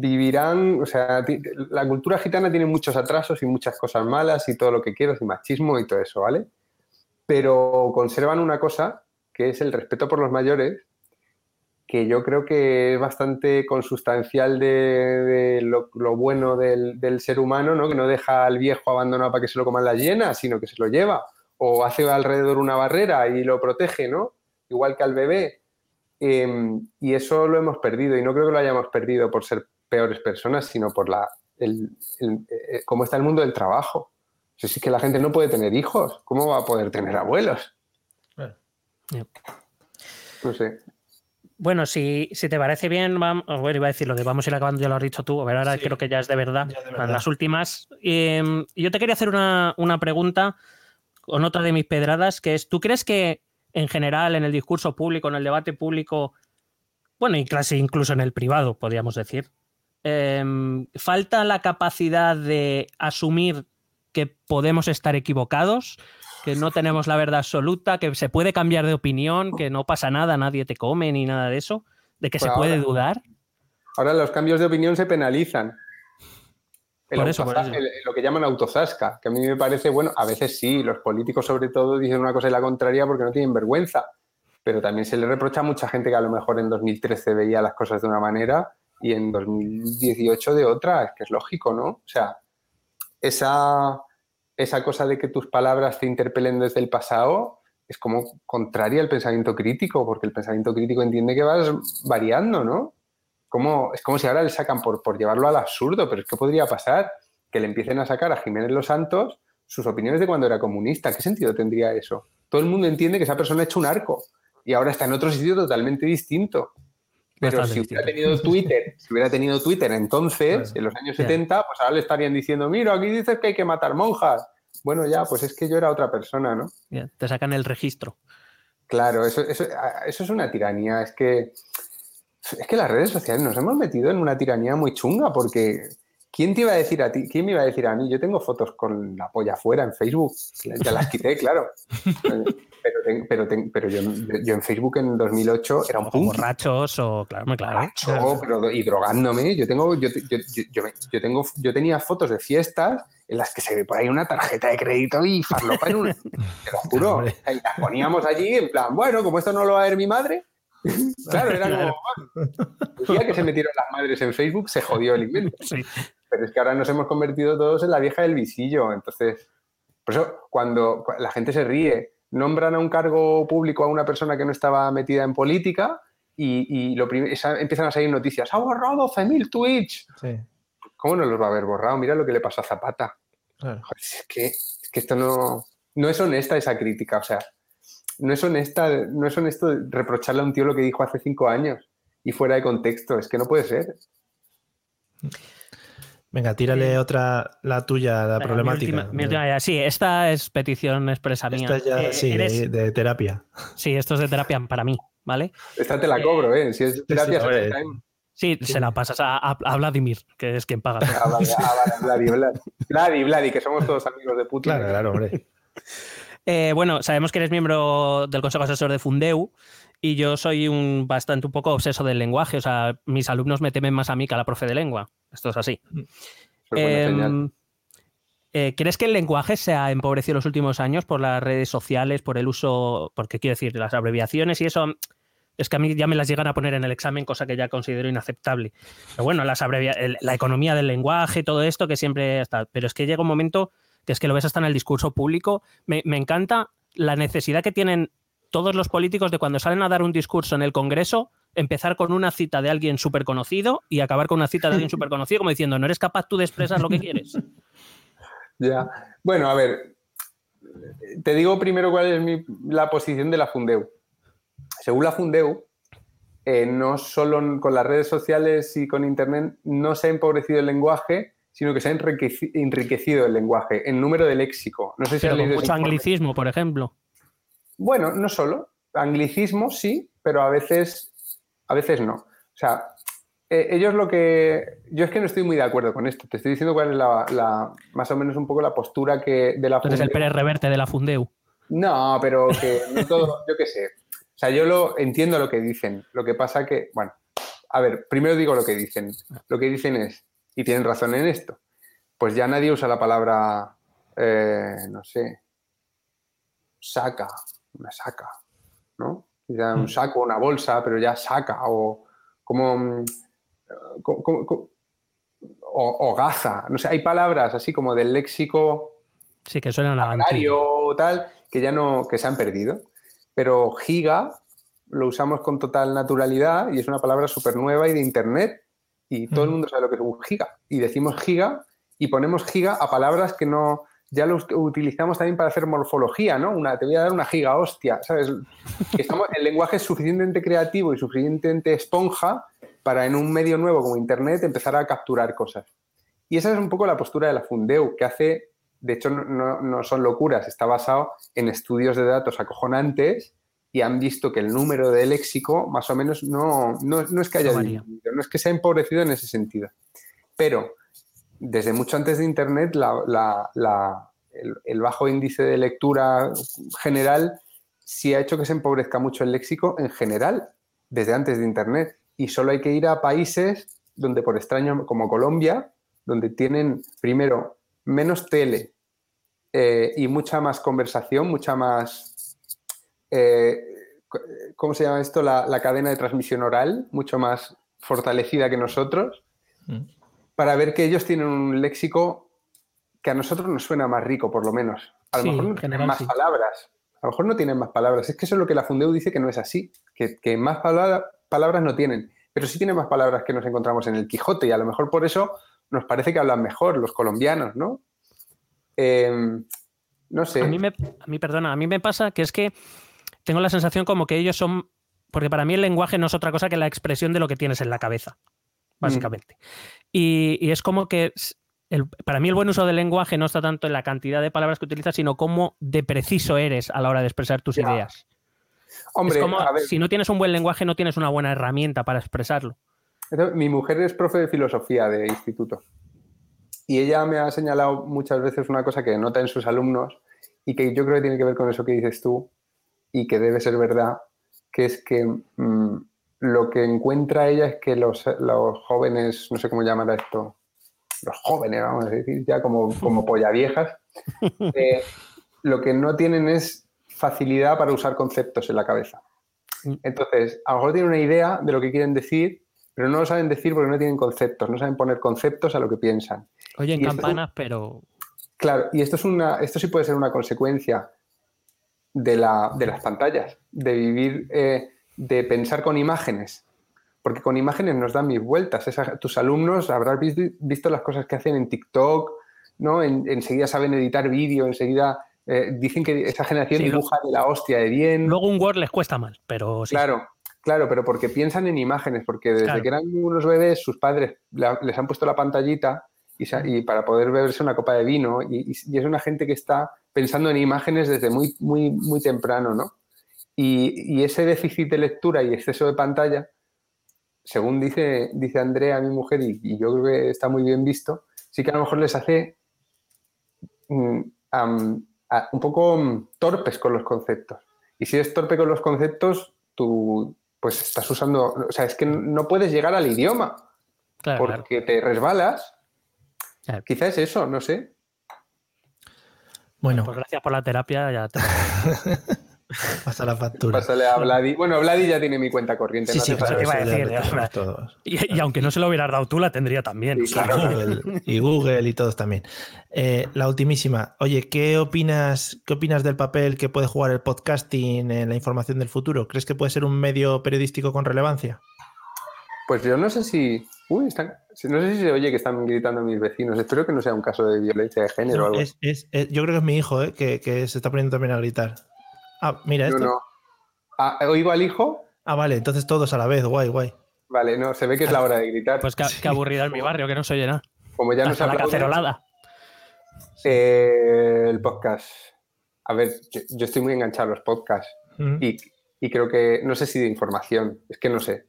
vivirán, o sea, la cultura gitana tiene muchos atrasos y muchas cosas malas y todo lo que quieras y machismo y todo eso, ¿vale? Pero conservan una cosa que es el respeto por los mayores, que yo creo que es bastante consustancial de, lo, bueno del, del ser humano, ¿no? Que no deja al viejo abandonado para que se lo coman las hienas, sino que se lo lleva o hace alrededor una barrera y lo protege, ¿no? Igual que al bebé. Eh, y eso lo hemos perdido y no creo que lo hayamos perdido por ser peores personas, sino por la, el, el- eh, cómo está el mundo del trabajo. Si es que la gente no puede tener hijos, ¿cómo va a poder tener abuelos? Bueno. No sé. Bueno, si, si te parece bien, vamos, bueno, iba a decir lo de vamos a ir acabando, ya lo has dicho tú, a ver, ahora Sí. creo que ya es de verdad, de las últimas. Eh, yo te quería hacer una, una pregunta con otra de mis pedradas, que es, ¿tú crees que en general en el discurso público, en el debate público, bueno, y casi incluso en el privado, podríamos decir, em, falta la capacidad de asumir que podemos estar equivocados, que no tenemos la verdad absoluta, que se puede cambiar de opinión, que no pasa nada, nadie te come ni nada de eso, de que se puede dudar. Ahora los cambios de opinión se penalizan. El Por eso, por eso. el- lo que llaman autozasca, que a mí me parece, bueno, a veces sí, los políticos sobre todo dicen una cosa y la contraria porque no tienen vergüenza, pero también se le reprocha a mucha gente que a lo mejor en 2013 veía las cosas de una manera y en 2018 de otra, es que es lógico, ¿no? O sea, esa, esa cosa de que tus palabras te interpelen desde el pasado es como contraria al pensamiento crítico, porque el pensamiento crítico entiende que vas variando, ¿no? Como, es como si ahora le sacan por, por llevarlo al absurdo, pero es que podría pasar que le empiecen a sacar a Jiménez Los Santos sus opiniones de cuando era comunista. ¿Qué sentido tendría eso? Todo el mundo entiende que esa persona ha hecho un arco y ahora está en otro sitio totalmente distinto. Pero Bastante si hubiera distinto. tenido Twitter, si hubiera tenido Twitter entonces, en los años Ya. 70, pues ahora le estarían diciendo, mira, aquí dices que hay que matar monjas. Bueno, ya, pues es que yo era otra persona, ¿no? Ya, Te sacan el registro. Claro, eso, eso, eso es una tiranía. Es que, es que las redes sociales nos hemos metido en una tiranía muy chunga porque ¿quién te iba a decir a ti? ¿Quién me iba a decir a mí? Yo tengo fotos con la polla afuera en Facebook. Ya las quité, claro. Pero, pero, pero yo, yo en Facebook en 2008 era un punk. borrachos o claro, claro. borracho, pero y drogándome. Yo tengo, yo, yo- yo- tengo, yo tenía fotos de fiestas en las que se ve por ahí una tarjeta de crédito y farlopa en un, te lo juro. Y las poníamos allí en plan, bueno, como esto no lo va a ver mi madre. Claro, era como. El día que se metieron las madres en Facebook se jodió el invento. Sí. Pero es que ahora nos hemos convertido todos en la vieja del visillo. Entonces, por eso, cuando cu- la gente se ríe, nombran a un cargo público a una persona que no estaba metida en política y, lo empiezan a salir noticias. Ha borrado 12.000 tweets. Sí, ¿Cómo no los va a haber borrado? Mira lo que le pasó a Zapata. claro. Joder, Es que, es que esto no, no es honesta esa crítica. O sea, no es honesta, no es honesto reprocharle a un tío lo que dijo hace cinco años y fuera de contexto. Es que no puede ser. Venga, tírale otra, la tuya, la Venga, problemática. mi última- mi última idea. sí, esta es petición expresa mía. Esta ya, Eh, sí, eres- de terapia. sí, esto es de terapia para mí, ¿vale? Esta te la cobro, ¿eh? Si es terapia, sí. 60 euros. Sí, se la pasas a, a- a Vladimir, que es quien paga todo. Ah, vale, ah, vale, Vladi, Vladi. Vladi, Vladi, que somos todos amigos de Putin. Claro, claro, hombre. Eh, bueno, sabemos que eres miembro del Consejo Asesor de Fundeu y yo soy un bastante un poco obseso del lenguaje. O sea, mis alumnos me temen más a mí que a la profe de lengua. Esto es así. Buena Em, eh, ¿Crees que el lenguaje se ha empobrecido en los últimos años por las redes sociales, por el uso, porque quiero decir, las abreviaciones y eso? Es que a mí ya me las llegan a poner en el examen, cosa que ya considero inaceptable. Pero bueno, las abrevia el- la economía del lenguaje, todo esto que siempre está. Pero es que llega un momento que es que lo ves hasta en el discurso público. Me, me encanta la necesidad que tienen todos los políticos de cuando salen a dar un discurso en el Congreso, empezar con una cita de alguien súper conocido y acabar con una cita de alguien súper conocido, como diciendo, no eres capaz tú de expresar lo que quieres. Ya. Bueno, a ver. Te digo primero cuál es mi- la posición de la Fundeu. Según la Fundeu, eh, no solo con las redes sociales y con Internet no se ha empobrecido el lenguaje, sino que se ha enriqueci- enriquecido el lenguaje en número de léxico. No sé si Pero con mucho informe. anglicismo, por ejemplo. Bueno, no solo. Anglicismo sí, pero a veces, a veces no. O sea, eh, ellos lo que. Yo es que no estoy muy de acuerdo con esto. Te estoy diciendo cuál es la, la- más o menos un poco la postura que de la eres el Pérez Reverte de la Fundeu. No, pero que no todo, yo qué sé. O sea, yo lo entiendo lo que dicen. Lo que pasa que, bueno, a ver, primero digo lo que dicen. Lo que dicen es, y tienen razón en esto, pues ya nadie usa la palabra, eh, no sé, saca, una saca, ¿no? Ya un saco, una bolsa, pero ya saca, o como, mm, co- co- co- o, o gaza, no sé, hay palabras así como del léxico Sí, que suenan a o tal, que ya no, que se han perdido. Pero giga lo usamos con total naturalidad y es una palabra súper nueva y de internet y todo el mundo sabe lo que es un giga. Y decimos giga y ponemos giga a palabras que no, ya lo utilizamos también para hacer morfología, ¿no? Una, te voy a dar una giga hostia, ¿sabes? Estamos- el lenguaje es suficientemente creativo y suficientemente esponja para en un medio nuevo como internet empezar a capturar cosas. Y esa es un poco la postura de la Fundeu, que hace, de hecho no son locuras, está basado en estudios de datos acojonantes y han visto que el número de léxico más o menos no, no, no es que haya No varía. disminuido, no es que se ha empobrecido en ese sentido. Pero desde mucho antes de Internet, la- la- la- el, el bajo índice de lectura general sí ha hecho que se empobrezca mucho el léxico en general, desde antes de Internet. Y solo hay que ir a países donde por extraño, como Colombia, donde tienen primero menos tele eh, y mucha más conversación, mucha más, eh, ¿cómo se llama esto? La, la cadena de transmisión oral, mucho más fortalecida que nosotros, Mm. para ver que ellos tienen un léxico que a nosotros nos suena más rico, por lo menos. A lo Sí, mejor en no tienen general más sí. palabras. A lo mejor no tienen más palabras. Es que eso es lo que la Fundeu dice que no es así, que, que más palabra- palabras no tienen, pero sí tienen más palabras que nos encontramos en el Quijote y a lo mejor por eso nos parece que hablan mejor los colombianos, ¿no? Eh, no sé. A mí, me, a mí, perdona, a mí me pasa que es que tengo la sensación como que ellos son. Porque para mí el lenguaje no es otra cosa que la expresión de lo que tienes en la cabeza, básicamente. Y, y es como que. el- para mí el buen uso del lenguaje no está tanto en la cantidad de palabras que utilizas, sino cómo de preciso eres a la hora de expresar tus Ya. ideas. Hombre, es como a ver, si no tienes un buen lenguaje, no tienes una buena herramienta para expresarlo. Mi mujer es profe de filosofía de instituto y ella me ha señalado muchas veces una cosa que nota en sus alumnos y que yo creo que tiene que ver con eso que dices tú y que debe ser verdad, que es que mm, lo que encuentra ella es que los, los jóvenes, no sé cómo llamar a esto, los jóvenes, vamos a decir, ya como, como polla viejas, eh, lo que no tienen es facilidad para usar conceptos en la cabeza. Entonces, a lo mejor tienen una idea de lo que quieren decir, pero no lo saben decir porque no tienen conceptos, no saben poner conceptos a lo que piensan. Oyen Y esto- campanas, pero. Claro, y esto, es una, esto sí puede ser una consecuencia de, la, de las pantallas, de vivir, eh, de pensar con imágenes, porque con imágenes nos dan mil vueltas. Esa- tus alumnos habrás visto, visto las cosas que hacen en TikTok, ¿no? En- enseguida saben editar vídeo, enseguida eh, dicen que esa generación Sí, dibuja de la hostia de bien. Luego un Word les cuesta mal, pero sí. Claro, claro, pero porque piensan en imágenes, porque desde Claro. que eran unos bebés, sus padres la- les han puesto la pantallita y, para poder beberse una copa de vino. Y, es una gente que está pensando en imágenes desde muy, muy, muy temprano, ¿no? Y, y ese déficit de lectura y exceso de pantalla, según dice, dice Andrea, mi mujer, y, yo creo que está muy bien visto, sí que a lo mejor les hace a- un poco mm, torpes con los conceptos. Y si eres torpe con los conceptos, tú pues estás usando, o sea, es que no puedes llegar al idioma Claro, claro. porque te resbalas. Claro. Quizás es eso, no sé. Bueno, Pues gracias por la terapia. Ya te... hasta la factura. Pásale a Vladi. Bueno, Vladi ya tiene mi cuenta corriente. Sí, no sí, claro, iba a decir, ya, todos. Y, y aunque no se lo hubieras dado tú, la tendría también. Sí, claro. Google, y Google y todos también. Eh, la ultimísima. Oye, ¿qué opinas, ¿qué opinas del papel que puede jugar el podcasting en la información del futuro? ¿Crees que puede ser un medio periodístico con relevancia? Pues yo no sé si. Uy, están- no sé si se oye que están gritando mis vecinos. Espero que no sea un caso de violencia de género o No, algo. es- es- es- yo creo que es mi hijo, eh, que, que se está poniendo también a gritar. Ah, mira No, esto. no. Ah, ¿Oigo al hijo? Ah, vale, entonces todos a la vez, guay, guay. Vale, no, se ve que es la hora de gritar. Pues qué, qué aburrida en mi barrio, que no se oye nada. Como ya nos Hasta la aplauden, cacerolada. eh, el podcast. A ver, yo, yo estoy muy enganchado a los podcasts Mm. y, y creo que, no sé si de información, es que no sé.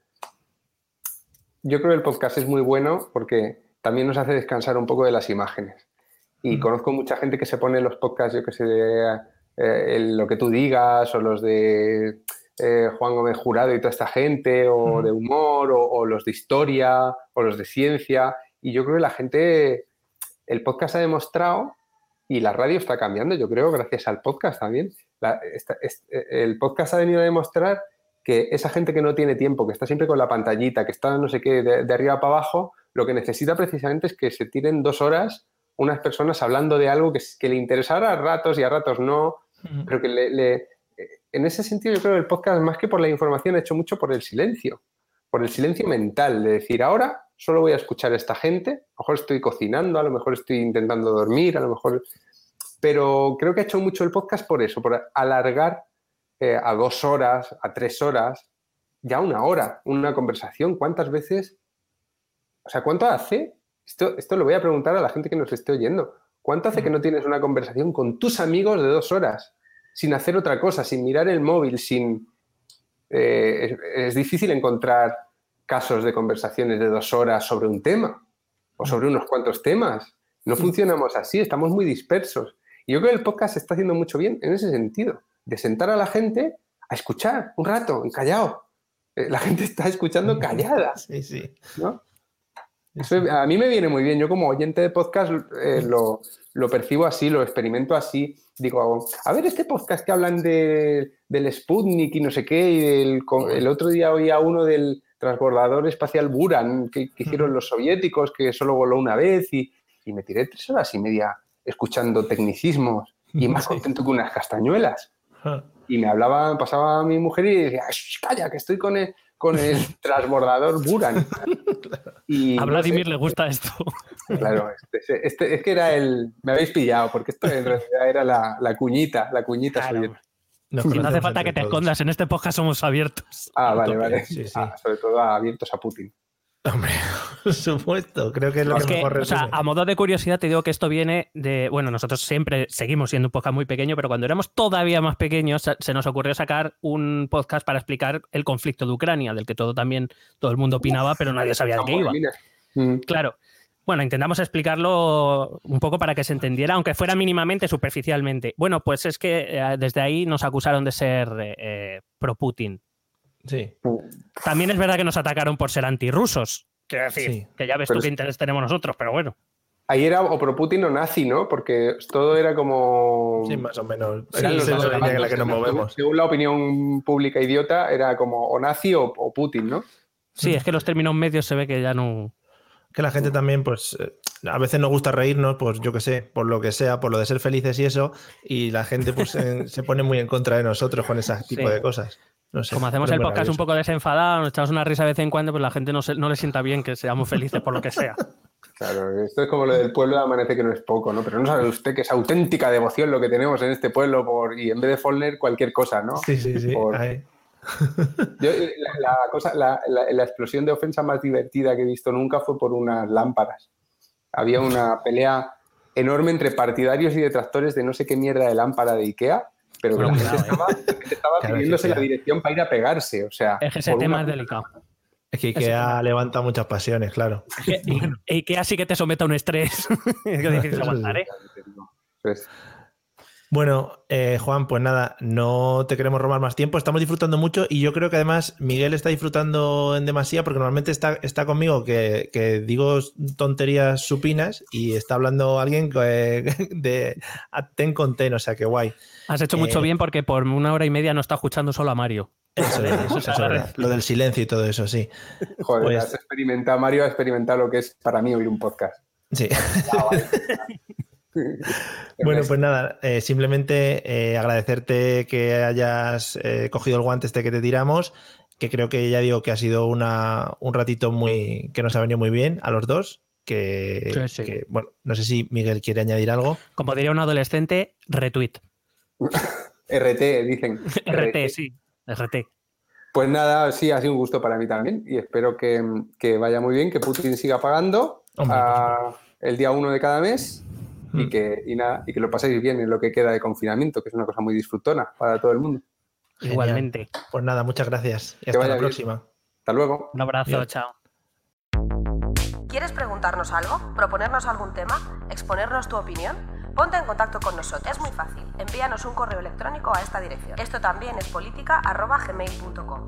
Yo creo que el podcast es muy bueno porque también nos hace descansar un poco de las imágenes. Y conozco mucha gente que se pone los podcasts, yo que sé, de, eh, el lo que tú digas, o los de eh, Juan Gómez Jurado y toda esta gente, o de humor, o, o los de historia, o los de ciencia. Y yo creo que la gente, el podcast ha demostrado, y la radio está cambiando, yo creo, gracias al podcast también. La- esta- es- el podcast ha venido a demostrar que esa gente que no tiene tiempo, que está siempre con la pantallita, que está no sé qué, de, de arriba para abajo, lo que necesita precisamente es que se tiren dos horas unas personas hablando de algo que, le interesará a ratos y a ratos no, pero que le, le- en ese sentido yo creo que el podcast más que por la información ha hecho mucho por el silencio, por el silencio mental, de decir, ahora solo voy a escuchar a esta gente, a lo mejor estoy cocinando, a lo mejor estoy intentando dormir, a lo mejor... Pero creo que ha hecho mucho el podcast por eso, por alargar eh, a dos horas, a tres horas, ya una hora, una conversación. ¿Cuántas veces? O sea, ¿cuánto hace? Esto, esto lo voy a preguntar a la gente que nos esté oyendo. ¿Cuánto hace que no tienes una conversación con tus amigos de dos horas? Sin hacer otra cosa, sin mirar el móvil, sin... eh, es, es difícil encontrar casos de conversaciones de dos horas sobre un tema o sobre unos cuantos temas. No funcionamos así, estamos muy dispersos. Y yo creo que el podcast está haciendo mucho bien en ese sentido, de sentar a la gente a escuchar un rato, callado. Eh, La gente está escuchando callada, Sí, sí. ¿no? Eso a mí me viene muy bien. Yo como oyente de podcast eh, lo, lo percibo así, lo experimento así. Digo, a ver, este podcast que hablan de, del Sputnik y no sé qué, y del, el otro día oía uno del transbordador espacial Buran que, que hicieron los soviéticos, que solo voló una vez, y, y me tiré tres horas y media escuchando tecnicismos y más contento que unas castañuelas. Y me hablaba, pasaba mi mujer y decía, "Shh, calla, que estoy con el, con el transbordador Buran. Y, A no Vladimir sé, le gusta esto. Claro, este, este- es que era el. Me habéis pillado, porque esto en realidad era la, la cuñita, la cuñita Claro. soviética. No hace falta que te todos. escondas, en este podcast somos abiertos. Ah, vale, vale. sí, sí. Ah, sobre todo abiertos a Putin. Hombre, por supuesto, creo que es lo Es que que, mejor o sea, a modo de curiosidad te digo que esto viene de, bueno, nosotros siempre seguimos siendo un podcast muy pequeño, pero cuando éramos todavía más pequeños se- nos ocurrió sacar un podcast para explicar el conflicto de Ucrania, del que todo también todo el mundo opinaba, pero nadie sabía de qué iba. Mm, Claro. Bueno, intentamos explicarlo un poco para que se entendiera, aunque fuera mínimamente superficialmente. Bueno, pues es que eh, desde ahí nos acusaron de ser eh, eh, pro-Putin. Sí, También es verdad que nos atacaron por ser antirrusos. Quiero decir, Sí. que ya ves Pero tú qué es- interés tenemos nosotros, pero bueno. Ahí era o pro Putin o nazi, ¿no? Porque todo era como. sí, más o menos. Sí, es la línea en la que nos según- movemos. Según la opinión pública idiota, era como o nazi o, o Putin, ¿no? Sí, es que los términos medios se ve que ya no. Que la gente también, pues, eh, a veces nos gusta reírnos, pues yo qué sé, por lo que sea, por lo de ser felices y eso, y la gente pues se pone muy en contra de nosotros con ese tipo Sí. de cosas. No sé, Como hacemos el podcast un poco desenfadado, nos echamos una risa de vez en cuando, pues la gente no, se- no le sienta bien que seamos felices por lo que sea. Claro, esto es como lo del pueblo de Amanece que no es poco, ¿no? Pero no sabe usted que es auténtica devoción lo que tenemos en este pueblo por y en vez de Follner cualquier cosa, ¿no? Sí, sí, sí. Por- ahí. Yo, la, la cosa, la, la- la explosión de ofensa más divertida que he visto nunca fue por unas lámparas. Había una pelea enorme entre partidarios y detractores de no sé qué mierda de lámpara de Ikea, pero que la Cuidado, gente eh. estaba, estaba Claro, pidiéndose Ikea. la dirección para ir a pegarse. O sea, Es que ese tema una- es delicado. Es que Ikea levanta muchas pasiones, claro. Y, y que así que te someta a un estrés. es que difícil aguantar, ¿eh? Bueno, eh, Juan, pues nada, no te queremos robar más tiempo. Estamos disfrutando mucho y yo creo que además Miguel está disfrutando en demasía porque normalmente está, está conmigo que, que digo tonterías supinas y está hablando alguien de ten con ten, o sea que guay. Has hecho mucho Eh, bien porque por una hora y media no está escuchando solo a Mario. Eso es, eso es. Lo del silencio y todo eso, sí. joder, Pues- has experimentado, Mario ha experimentado lo que es para mí oír un podcast. Sí. Bueno, pues nada, eh, simplemente eh, agradecerte que hayas eh, cogido el guante este que te tiramos, que creo que ya digo que ha sido una, un ratito muy que nos ha venido muy bien a los dos. Que, Sí, sí. que, bueno, no sé si Miguel quiere añadir algo. Como diría un adolescente, retweet. RT, dicen. RT, sí. RT. Pues nada, sí, ha sido un gusto para mí también y espero que, que vaya muy bien, que Putin siga pagando Hombre, el día uno de cada mes y Mm. que, y, nada, y que lo paséis bien en lo que queda de confinamiento, que es una cosa muy disfrutona para todo el mundo. Genial. Igualmente. Pues nada, muchas gracias. Y Que hasta la bien. próxima. Hasta luego. Un abrazo, Bien. chao. ¿Quieres preguntarnos algo? ¿Proponernos algún tema? ¿Exponernos tu opinión? Ponte en contacto con nosotros. Es muy fácil. Envíanos un correo electrónico a esta dirección. Esto también es política.gmail.com.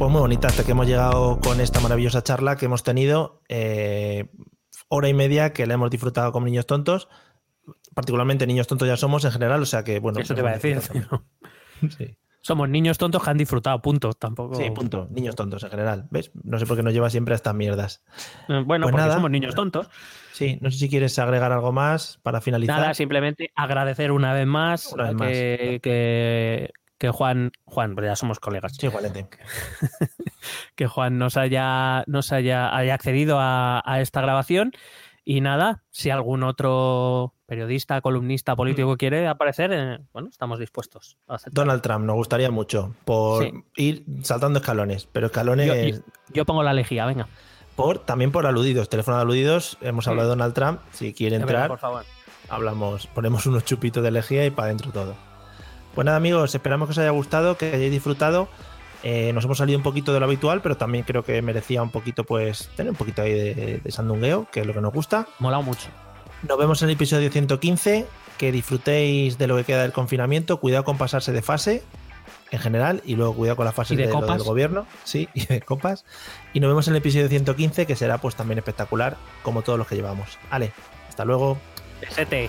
pues muy bonita hasta que hemos llegado con esta maravillosa charla que hemos tenido. eh, hora y media que la hemos disfrutado con niños tontos. Particularmente niños tontos ya somos en general, o sea que bueno. Eso te iba a decir. Sí. Somos niños tontos que han disfrutado, punto. Tampoco. Sí, punto. Niños tontos en general. ¿Ves? No sé por qué nos lleva siempre a estas mierdas. Eh, Bueno, Pues porque nada. somos niños tontos. Sí, no sé si quieres agregar algo más para finalizar. Nada, simplemente agradecer una vez más, Una vez que, que, que Juan, Juan, pues ya somos colegas, Sí, igualmente. que Juan nos haya, nos haya, haya accedido a, a esta grabación. Y nada, si algún otro periodista, columnista, Mm. político quiere aparecer, eh, bueno, estamos dispuestos a. Donald Trump, nos gustaría mucho por Sí. ir saltando escalones, pero escalones Yo, yo- yo pongo la lejía, venga. por también por aludidos, teléfono de aludidos. Hemos hablado de Donald Trump, si quiere entrar, por favor. hablamos, ponemos unos chupitos de lejía y para adentro todo. Pues nada, amigos, esperamos que os haya gustado, que hayáis disfrutado. Eh, nos hemos salido un poquito de lo habitual, pero también creo que merecía un poquito, pues, tener un poquito ahí de, de sandungueo, que es lo que nos gusta. Molado mucho. Nos vemos en el episodio 115. Que disfrutéis de lo que queda del confinamiento. Cuidado con pasarse de fase en general y luego cuidado con la fase ¿Y de de del gobierno. Sí, y de copas. Y nos vemos en el episodio 115, que será pues también espectacular, como todos los que llevamos. Ale, hasta luego. Besete.